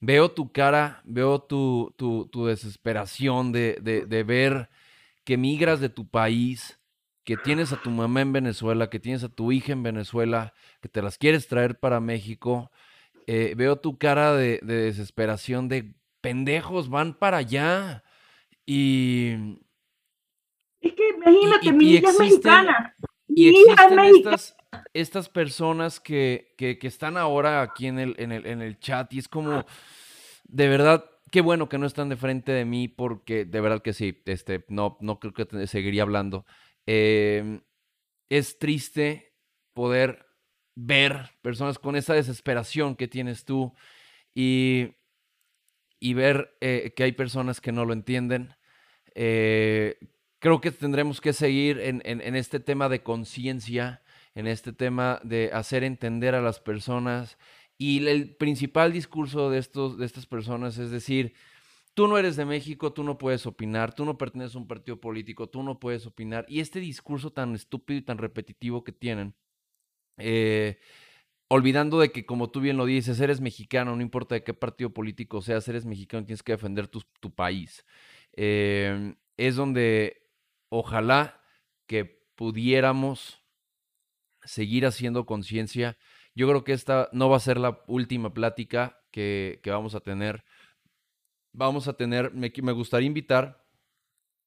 veo tu cara, veo tu, tu, tu desesperación de, de, de ver que migras de tu país, que tienes a tu mamá en Venezuela, que tienes a tu hija en Venezuela, que te las quieres traer para México. Eh, veo tu cara de, desesperación, de pendejos, van para allá. Y. Es que imagínate, mi hija es mexicana. Y existen estas, estas personas que, que, que, están ahora aquí en el, en, el, en el chat y es como, de verdad, qué bueno que no están de frente de mí porque de verdad que sí, este, no, no creo que seguiría hablando. Em, es triste poder ver personas con esa desesperación que tienes tú y, y ver eh, que hay personas que no lo entienden. Eh, creo que tendremos que seguir en, en este tema de conciencia, en este tema de hacer entender a las personas. Y el principal discurso de, estos, de estas personas es decir, tú no eres de México, tú no puedes opinar, tú no perteneces a un partido político, tú no puedes opinar. Y este discurso tan estúpido y tan repetitivo que tienen, eh, olvidando de que, como tú bien lo dices, eres mexicano, no importa de qué partido político seas, eres mexicano, tienes que defender tu, país. Em, es donde ojalá que pudiéramos seguir haciendo conciencia. Yo creo que esta no va a ser la última plática que, vamos a tener. Vamos a tener, me, gustaría invitar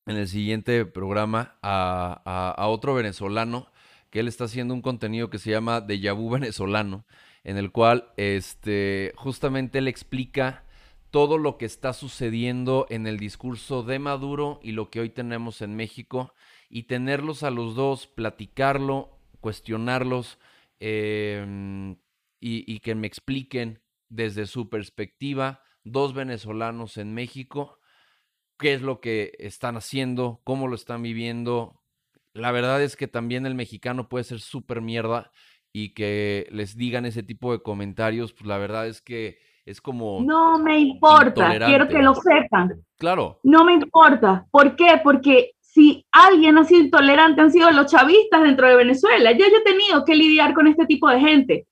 en el siguiente programa a, a otro venezolano que él está haciendo un contenido que se llama De Vu venezolano, en el cual este, justamente él explica todo lo que está sucediendo en el discurso de Maduro y lo que hoy tenemos en México, y tenerlos a los dos, platicarlo, cuestionarlos em, y, y que me expliquen desde su perspectiva, dos venezolanos en México, qué es lo que están haciendo, cómo lo están viviendo, la verdad es que también el mexicano puede ser súper mierda y que les digan ese tipo de comentarios, pues la verdad es que es como... No me importa, quiero que lo sepan. Claro. No me importa. ¿Por qué? Porque si alguien ha sido intolerante han sido los chavistas dentro de Venezuela. Ya yo he tenido que lidiar con este tipo de gente.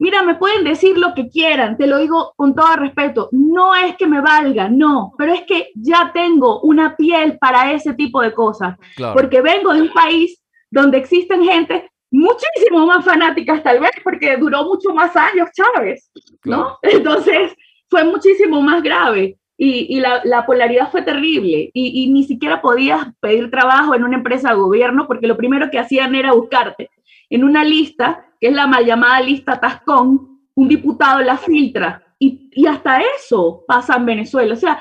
Mira, me pueden decir lo que quieran, te lo digo con todo respeto. No es que me valga, no, pero es que ya tengo una piel para ese tipo de cosas. Porque vengo de un país donde existen gente muchísimo más fanáticas, tal vez, porque duró mucho más años Chávez, ¿no? Entonces fue muchísimo más grave y, la, polaridad fue terrible y, ni siquiera podías pedir trabajo en una empresa de gobierno porque lo primero que hacían era buscarte en una lista que es la mal llamada lista Tascón, un diputado la filtra. Y, y hasta eso pasa en Venezuela. O sea,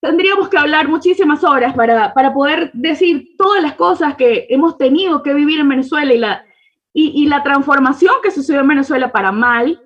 tendríamos que hablar muchísimas horas para, para, poder decir todas las cosas que hemos tenido que vivir en Venezuela y la, y, y la transformación que sucedió en Venezuela para mal,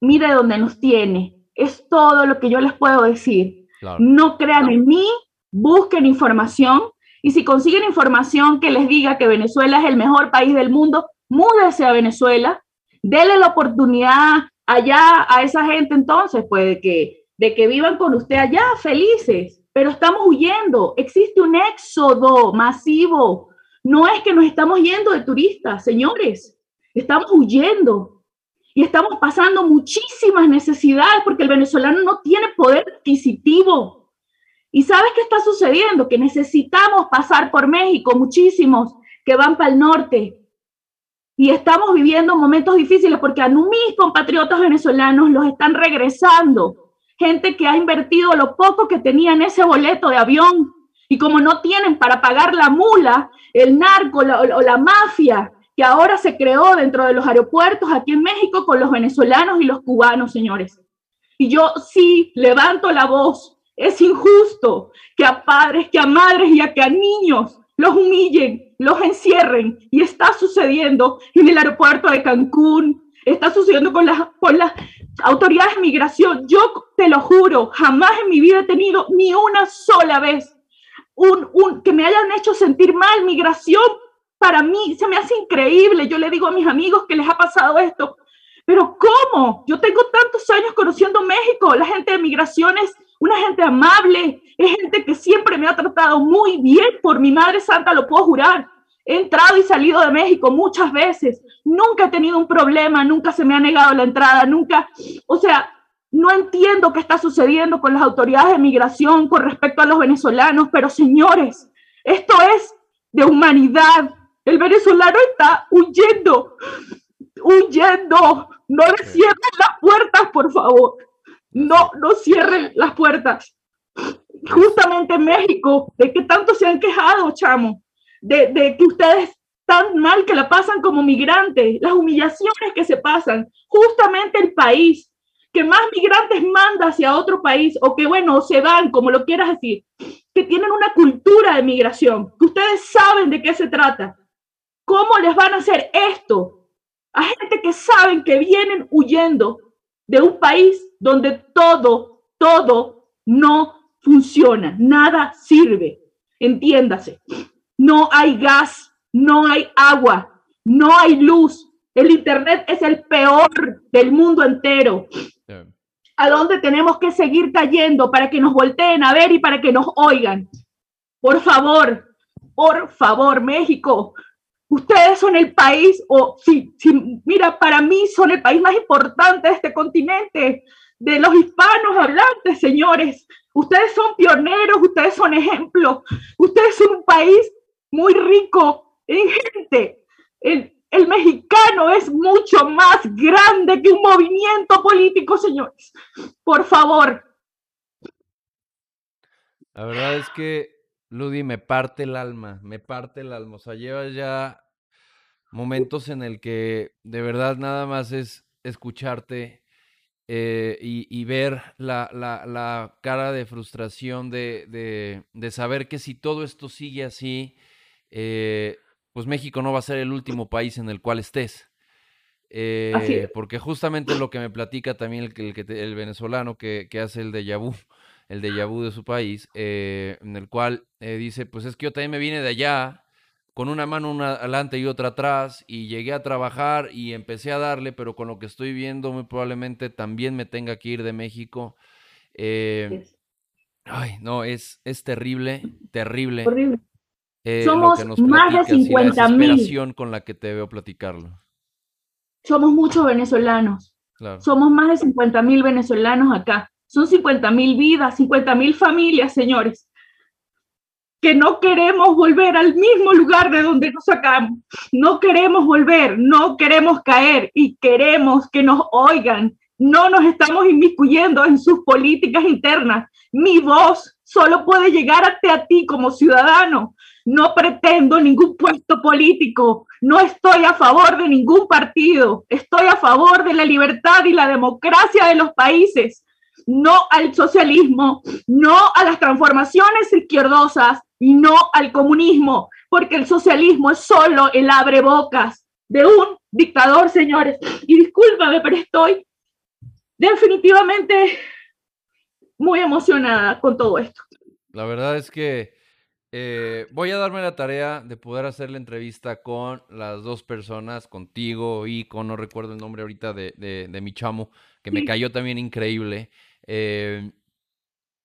mire dónde nos tiene. Es todo lo que yo les puedo decir. No crean en mí, busquen información y si consiguen información que les diga que Venezuela es el mejor país del mundo, múdese a Venezuela, dele la oportunidad allá a esa gente entonces, pues de que, de que vivan con usted allá felices, pero estamos huyendo, existe un éxodo masivo, no es que nos estamos yendo de turistas, señores, estamos huyendo y estamos pasando muchísimas necesidades porque el venezolano no tiene poder adquisitivo. ¿Y sabes qué está sucediendo? Que necesitamos pasar por México, muchísimos que van para el norte, y estamos viviendo momentos difíciles porque a mis compatriotas venezolanos los están regresando. Gente que ha invertido lo poco que tenía en ese boleto de avión y como no tienen para pagar la mula, el narco o la mafia que ahora se creó dentro de los aeropuertos aquí en México con los venezolanos y los cubanos, señores. Y yo sí levanto la voz. Es injusto que a padres, que a madres y a que a niños los humillen, los encierren. Y está sucediendo en el aeropuerto de Cancún, está sucediendo con las, con las autoridades de migración. Yo te lo juro, jamás en mi vida he tenido ni una sola vez un, un, que me hayan hecho sentir mal. Migración para mí se me hace increíble. Yo le digo a mis amigos que les ha pasado esto. Pero ¿cómo? Yo tengo tantos años conociendo México. La gente de migraciones una gente amable, es gente que siempre me ha tratado muy bien, por mi Madre Santa lo puedo jurar. He entrado y salido de México muchas veces, nunca he tenido un problema, nunca se me ha negado la entrada, nunca, o sea, no entiendo qué está sucediendo con las autoridades de migración con respecto a los venezolanos, pero señores, esto es de humanidad. El venezolano está huyendo, huyendo. No le cierren las puertas, por favor no, no cierren las puertas. Justamente en México, de que tanto se han quejado, chamo, de, de que ustedes tan mal que la pasan como migrantes, las humillaciones que se pasan, justamente el país que más migrantes manda hacia otro país o que, bueno, se van, como lo quieras decir, que tienen una cultura de migración, que ustedes saben de qué se trata. ¿Cómo les van a hacer esto a gente que saben que vienen huyendo de un país donde todo, todo no funciona, nada sirve. Entiéndase, no hay gas, no hay agua, no hay luz. El Internet es el peor del mundo entero. ¿A dónde tenemos que seguir cayendo para que nos volteen a ver y para que nos oigan? Por favor, por favor, México, Ustedes son el país, o si, mira, para mí son el país más importante de este continente, de los hispanos hablantes, señores. Ustedes son pioneros, ustedes son ejemplos, ustedes son un país muy rico en gente. El, el mexicano es mucho más grande que un movimiento político, señores. Por favor. La verdad es que, Ludi, me parte el alma, me parte el alma. O sea, llevas ya momentos en el que de verdad nada más es escucharte eh, y, ver la, cara de frustración de, saber que si todo esto sigue así, eh, pues México no va a ser el último país en el cual estés. Eh, porque justamente lo que me platica también el, el, el venezolano que, hace el déjà vu, el déjà vu de su país, eh, en el cual eh, dice, pues es que yo también me vine de allá, con una mano una adelante y otra atrás, y llegué a trabajar y empecé a darle, pero con lo que estoy viendo, muy probablemente también me tenga que ir de México. ay, no, es, es terrible, terrible. Horrible. Eh, Somos más de 50 mil. con la que te veo platicarlo. Somos muchos venezolanos. Somos más de 50 mil venezolanos acá. Son 50 mil vidas, 50 mil familias, señores, que no queremos volver al mismo lugar de donde nos sacamos. No queremos volver, no queremos caer y queremos que nos oigan. No nos estamos inmiscuyendo en sus políticas internas. Mi voz solo puede llegar hasta a ti como ciudadano. No pretendo ningún puesto político, no estoy a favor de ningún partido, estoy a favor de la libertad y la democracia de los países, no al socialismo, no a las transformaciones izquierdosas y no al comunismo, porque el socialismo es solo el abre bocas de un dictador, señores. Y discúlpame, pero estoy definitivamente muy emocionada con todo esto. La verdad es que eh, voy a darme la tarea de poder hacer la entrevista con las dos personas, contigo y con, no recuerdo el nombre ahorita de, mi chamo, que me cayó también increíble. Eh,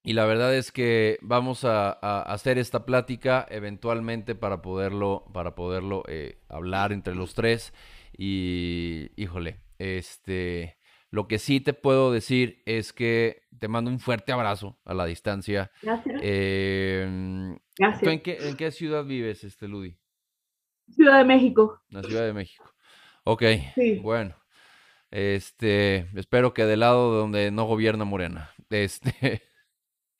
y la verdad es que vamos a, hacer esta plática eventualmente para poderlo, para poderlo eh, hablar entre los tres. Y, híjole, este, lo que sí te puedo decir es que te mando un fuerte abrazo a la distancia. Gracias. Em, Gracias. En, qué, ciudad vives, este Ludi? Ciudad de México. La Ciudad de México. Ok. Sí. Bueno. Este, espero que del lado donde no gobierna Morena. Este.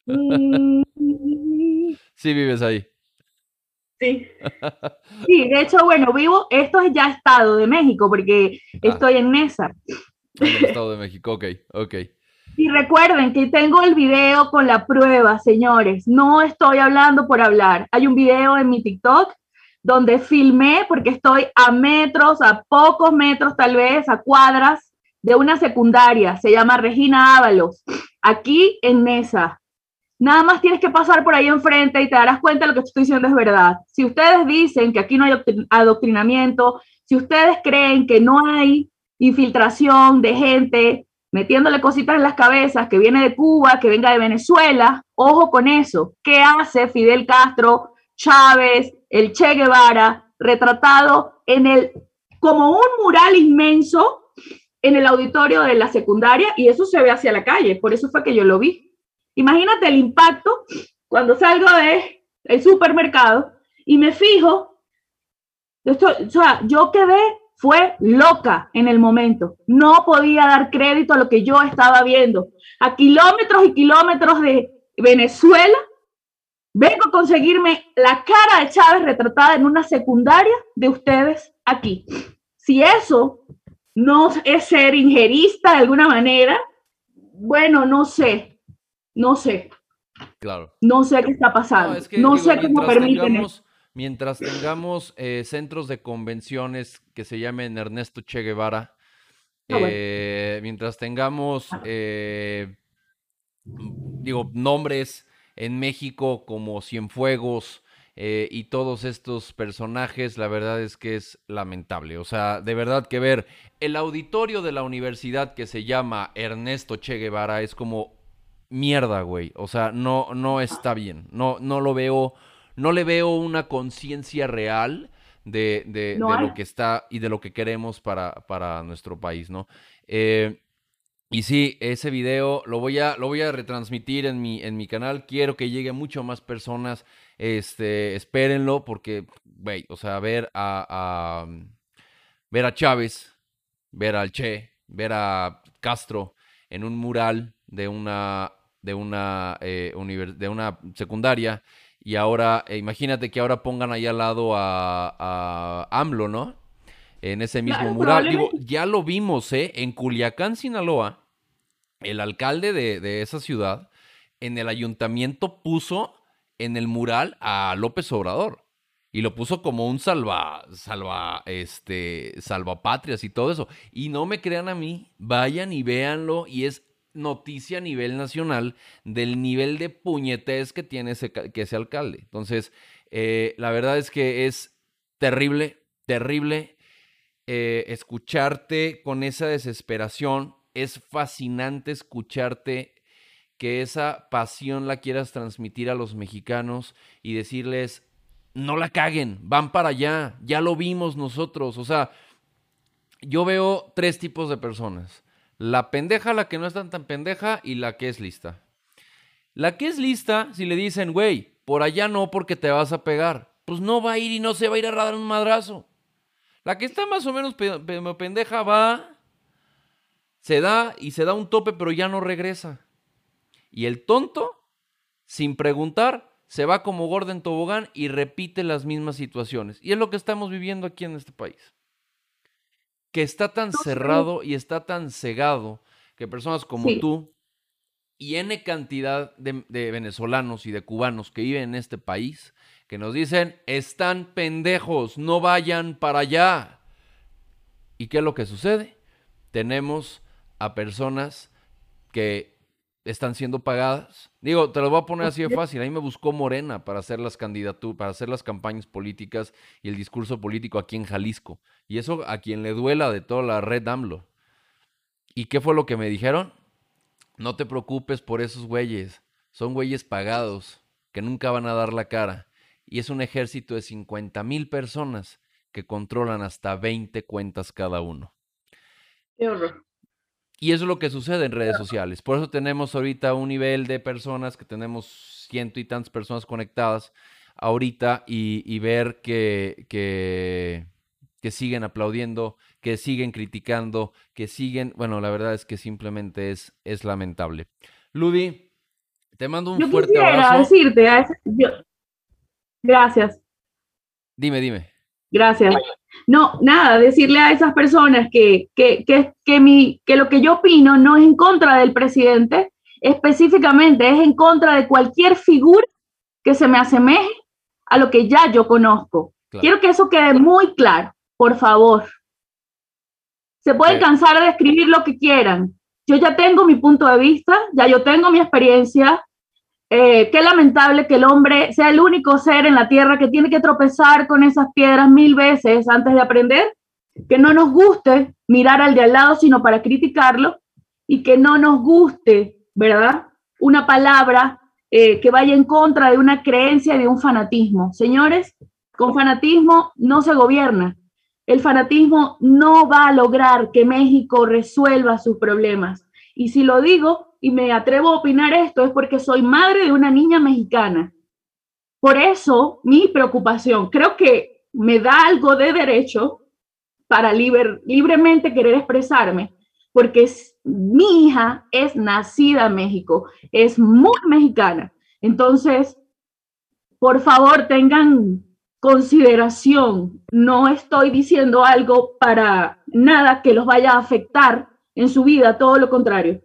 Mm. sí, vives ahí. Sí. Sí, de hecho, bueno, vivo, esto es ya Estado de México, porque ah. estoy en. En el Estado de México, ok, ok. Y recuerden que tengo el video con la prueba, señores. No estoy hablando por hablar. Hay un video en mi TikTok donde filmé, porque estoy a metros, a pocos metros tal vez, a cuadras de una secundaria. Se llama Regina Ábalos, aquí en Mesa. Nada más tienes que pasar por ahí enfrente y te darás cuenta de lo que estoy diciendo es verdad. Si ustedes dicen que aquí no hay adoctrinamiento, si ustedes creen que no hay infiltración de gente metiéndole cositas en las cabezas, que viene de Cuba, que venga de Venezuela, ojo con eso. ¿Qué hace Fidel Castro, Chávez, el Che Guevara, retratado en el, como un mural inmenso en el auditorio de la secundaria y eso se ve hacia la calle, por eso fue que yo lo vi. Imagínate el impacto cuando salgo de el supermercado y me fijo, esto, o sea, yo quedé fue loca en el momento. No podía dar crédito a lo que yo estaba viendo. A kilómetros y kilómetros de Venezuela, vengo a conseguirme la cara de Chávez retratada en una secundaria de ustedes aquí. Si eso no es ser ingerista de alguna manera, bueno, no sé, no sé. Claro. No sé qué está pasando. No, sé cómo permiten mientras tengamos eh, centros de convenciones que se llamen Ernesto Che Guevara, ah, eh, mientras tengamos, eh, digo, nombres en México como Cienfuegos y todos estos personajes, la verdad es que es lamentable. O sea, de verdad que ver el auditorio de la universidad que se llama Ernesto Che Guevara es como mierda, güey. O sea, no, no está bien. No, no lo veo no le veo una conciencia real de, lo que está y de lo que queremos para, para nuestro país, ¿no? Eh, y sí, ese video lo voy a, lo voy a retransmitir en mi, en mi canal. Quiero que llegue mucho más personas. Este, espérenlo porque, güey, o sea, ver a, ver a Chávez, ver al Che, ver a Castro en un mural de una, de una, eh, de una secundaria y ahora, eh, imagínate que ahora pongan ahí al lado a, a AMLO, ¿no? En ese mismo mural. Digo, ya lo vimos, ¿eh? En Culiacán, Sinaloa, el alcalde de, esa ciudad, en el ayuntamiento puso en el mural a López Obrador y lo puso como un salva, salva, este, salvapatrias y todo eso. Y no me crean a mí, vayan y véanlo y es noticia a nivel nacional del nivel de puñetez que tiene ese, que ese alcalde. Entonces, eh, la verdad es que es terrible, terrible eh, escucharte con esa desesperación. Es fascinante escucharte que esa pasión la quieras transmitir a los mexicanos y decirles, no la caguen, van para allá, ya lo vimos nosotros. O sea, yo veo tres tipos de personas la pendeja, la que no es tan, tan pendeja y la que es lista. La que es lista, si le dicen, güey, por allá no porque te vas a pegar, pues no va a ir y no se va a ir a dar un madrazo. La que está más o menos pendeja va, se da y se da un tope, pero ya no regresa. Y el tonto, sin preguntar, se va como Gordon Tobogán y repite las mismas situaciones. Y es lo que estamos viviendo aquí en este país que está tan cerrado y está tan cegado que personas como tú y N cantidad de, venezolanos y de cubanos que viven en este país, que nos dicen, están pendejos, no vayan para allá. ¿Y qué es lo que sucede? Tenemos a personas que están siendo pagadas. Digo, te lo voy a poner así de fácil. Ahí me buscó Morena para hacer las candidaturas, para hacer las campañas políticas y el discurso político aquí en Jalisco. Y eso a quien le duela de toda la red AMLO. ¿Y qué fue lo que me dijeron? No te preocupes por esos güeyes. Son güeyes pagados que nunca van a dar la cara. Y es un ejército de 50 mil personas que controlan hasta 20 cuentas cada uno. Qué horror. Y eso es lo que sucede en redes sociales. Por eso tenemos ahorita un nivel de personas que tenemos ciento y tantas personas conectadas ahorita y, ver que, que, que, siguen aplaudiendo, que siguen criticando, que siguen, bueno, la verdad es que simplemente es, es lamentable. Ludi, te mando un yo fuerte abrazo. decirte, gracias. Dime, dime. Gracias. No, nada, decirle a esas personas que, que, que, que, mi, que lo que yo opino no es en contra del presidente, específicamente es en contra de cualquier figura que se me asemeje a lo que ya yo conozco. Quiero que eso quede muy claro, por favor. Se pueden cansar de escribir lo que quieran. Yo ya tengo mi punto de vista, ya yo tengo mi experiencia, eh, qué lamentable que el hombre sea el único ser en la tierra que tiene que tropezar con esas piedras mil veces antes de aprender, que no nos guste mirar al de al lado sino para criticarlo y que no nos guste, ¿verdad? Una palabra eh, que vaya en contra de una creencia y de un fanatismo. Señores, con fanatismo no se gobierna. El fanatismo no va a lograr que México resuelva sus problemas. Y si lo digo, y me atrevo a opinar esto es porque soy madre de una niña mexicana. Por eso mi preocupación, creo que me da algo de derecho para libremente querer expresarme, porque mi hija es nacida en México, es muy mexicana. Entonces, por favor, tengan consideración. No estoy diciendo algo para nada que los vaya a afectar en su vida, todo lo contrario.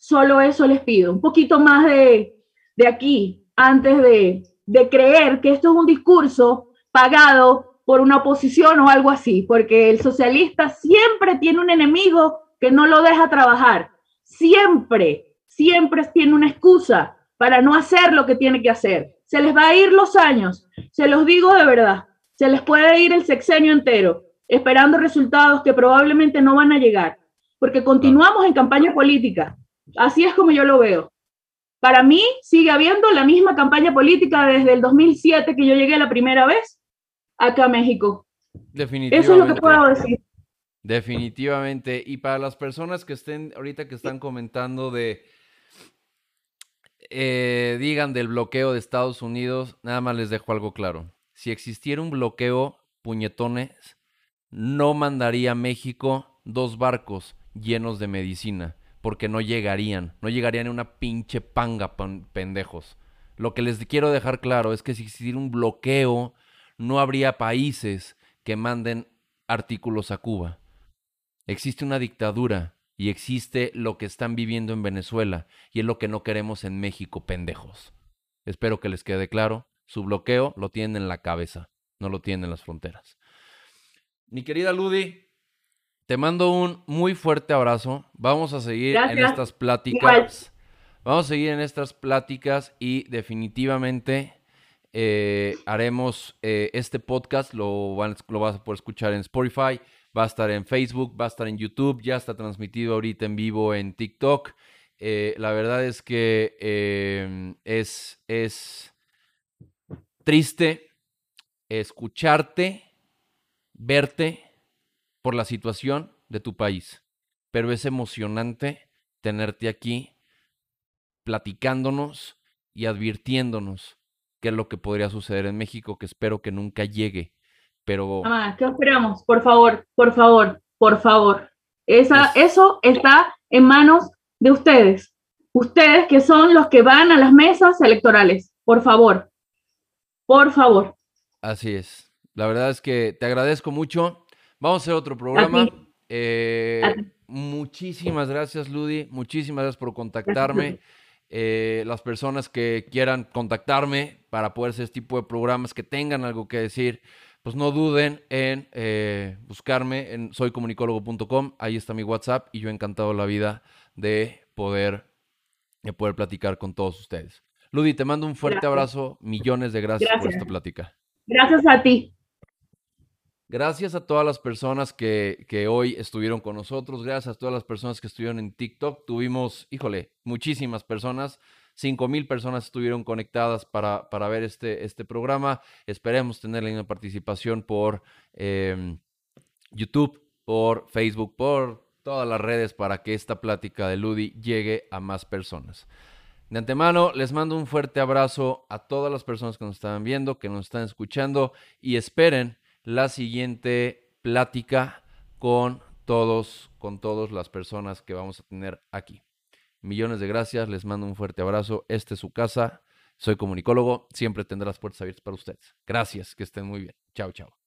Solo eso les pido, un poquito más de, aquí, antes de, de creer que esto es un discurso pagado por una oposición o algo así, porque el socialista siempre tiene un enemigo que no lo deja trabajar, siempre, siempre tiene una excusa para no hacer lo que tiene que hacer. Se les va a ir los años, se los digo de verdad, se les puede ir el sexenio entero esperando resultados que probablemente no van a llegar, porque continuamos en campaña política Así es como yo lo veo. Para mí sigue habiendo la misma campaña política desde el 2007 que yo llegué la primera vez acá a México. Definitivamente. Eso es lo que puedo decir. Definitivamente. Y para las personas que estén ahorita que están comentando de, eh, digan del bloqueo de Estados Unidos, nada más les dejo algo claro. Si existiera un bloqueo, puñetones, no mandaría a México dos barcos llenos de medicina, porque no llegarían, no llegarían en una pinche panga, pendejos. Lo que les quiero dejar claro es que si existiera un bloqueo, no habría países que manden artículos a Cuba. Existe una dictadura y existe lo que están viviendo en Venezuela y es lo que no queremos en México, pendejos. Espero que les quede claro. Su bloqueo lo tienen en la cabeza, no lo tienen en las fronteras. Mi querida Ludi, te mando un muy fuerte abrazo. Vamos a seguir en estas pláticas. Vamos a seguir en estas pláticas y definitivamente eh, haremos eh, este podcast. Lo, lo vas a poder escuchar en Spotify, va a estar en Facebook, va a estar en YouTube, ya está transmitido ahorita en vivo en TikTok. Eh, la verdad es que em, es, es triste escucharte, verte por la situación de tu país, pero es emocionante tenerte aquí platicándonos y advirtiéndonos qué es lo que podría suceder en México, que espero que nunca llegue. Pero. Ah, ¿qué esperamos? Por favor, por favor, por favor. Esa, Eso está en manos de ustedes. Ustedes que son los que van a las mesas electorales. Por favor. Por favor. Así es. La verdad es que te agradezco mucho. Vamos a hacer otro programa. Eh, muchísimas gracias, Ludi. Muchísimas gracias por contactarme. Eh, las personas que quieran contactarme para poder hacer este tipo de programas, que tengan algo que decir, pues no duden en eh, buscarme en soycomunicólogo.com. Ahí está mi WhatsApp y yo he encantado la vida de poder, de poder platicar con todos ustedes. Ludi, te mando un fuerte abrazo. Millones de gracias por esta plática. Gracias a ti. Gracias a todas las personas que, que, hoy estuvieron con nosotros, gracias a todas las personas que estuvieron en TikTok. Tuvimos, híjole, muchísimas personas, cinco mil personas estuvieron conectadas para, para, ver este, este programa. Esperemos tener la participación por em, YouTube, por Facebook, por todas las redes para que esta plática de Ludi llegue a más personas. De antemano, les mando un fuerte abrazo a todas las personas que nos están viendo, que nos están escuchando y esperen la siguiente plática con todos, con todas las personas que vamos a tener aquí. Millones de gracias, les mando un fuerte abrazo. Esta es su casa. Soy comunicólogo, siempre tendré las puertas abiertas para ustedes. Gracias, que estén muy bien. Chao, chao.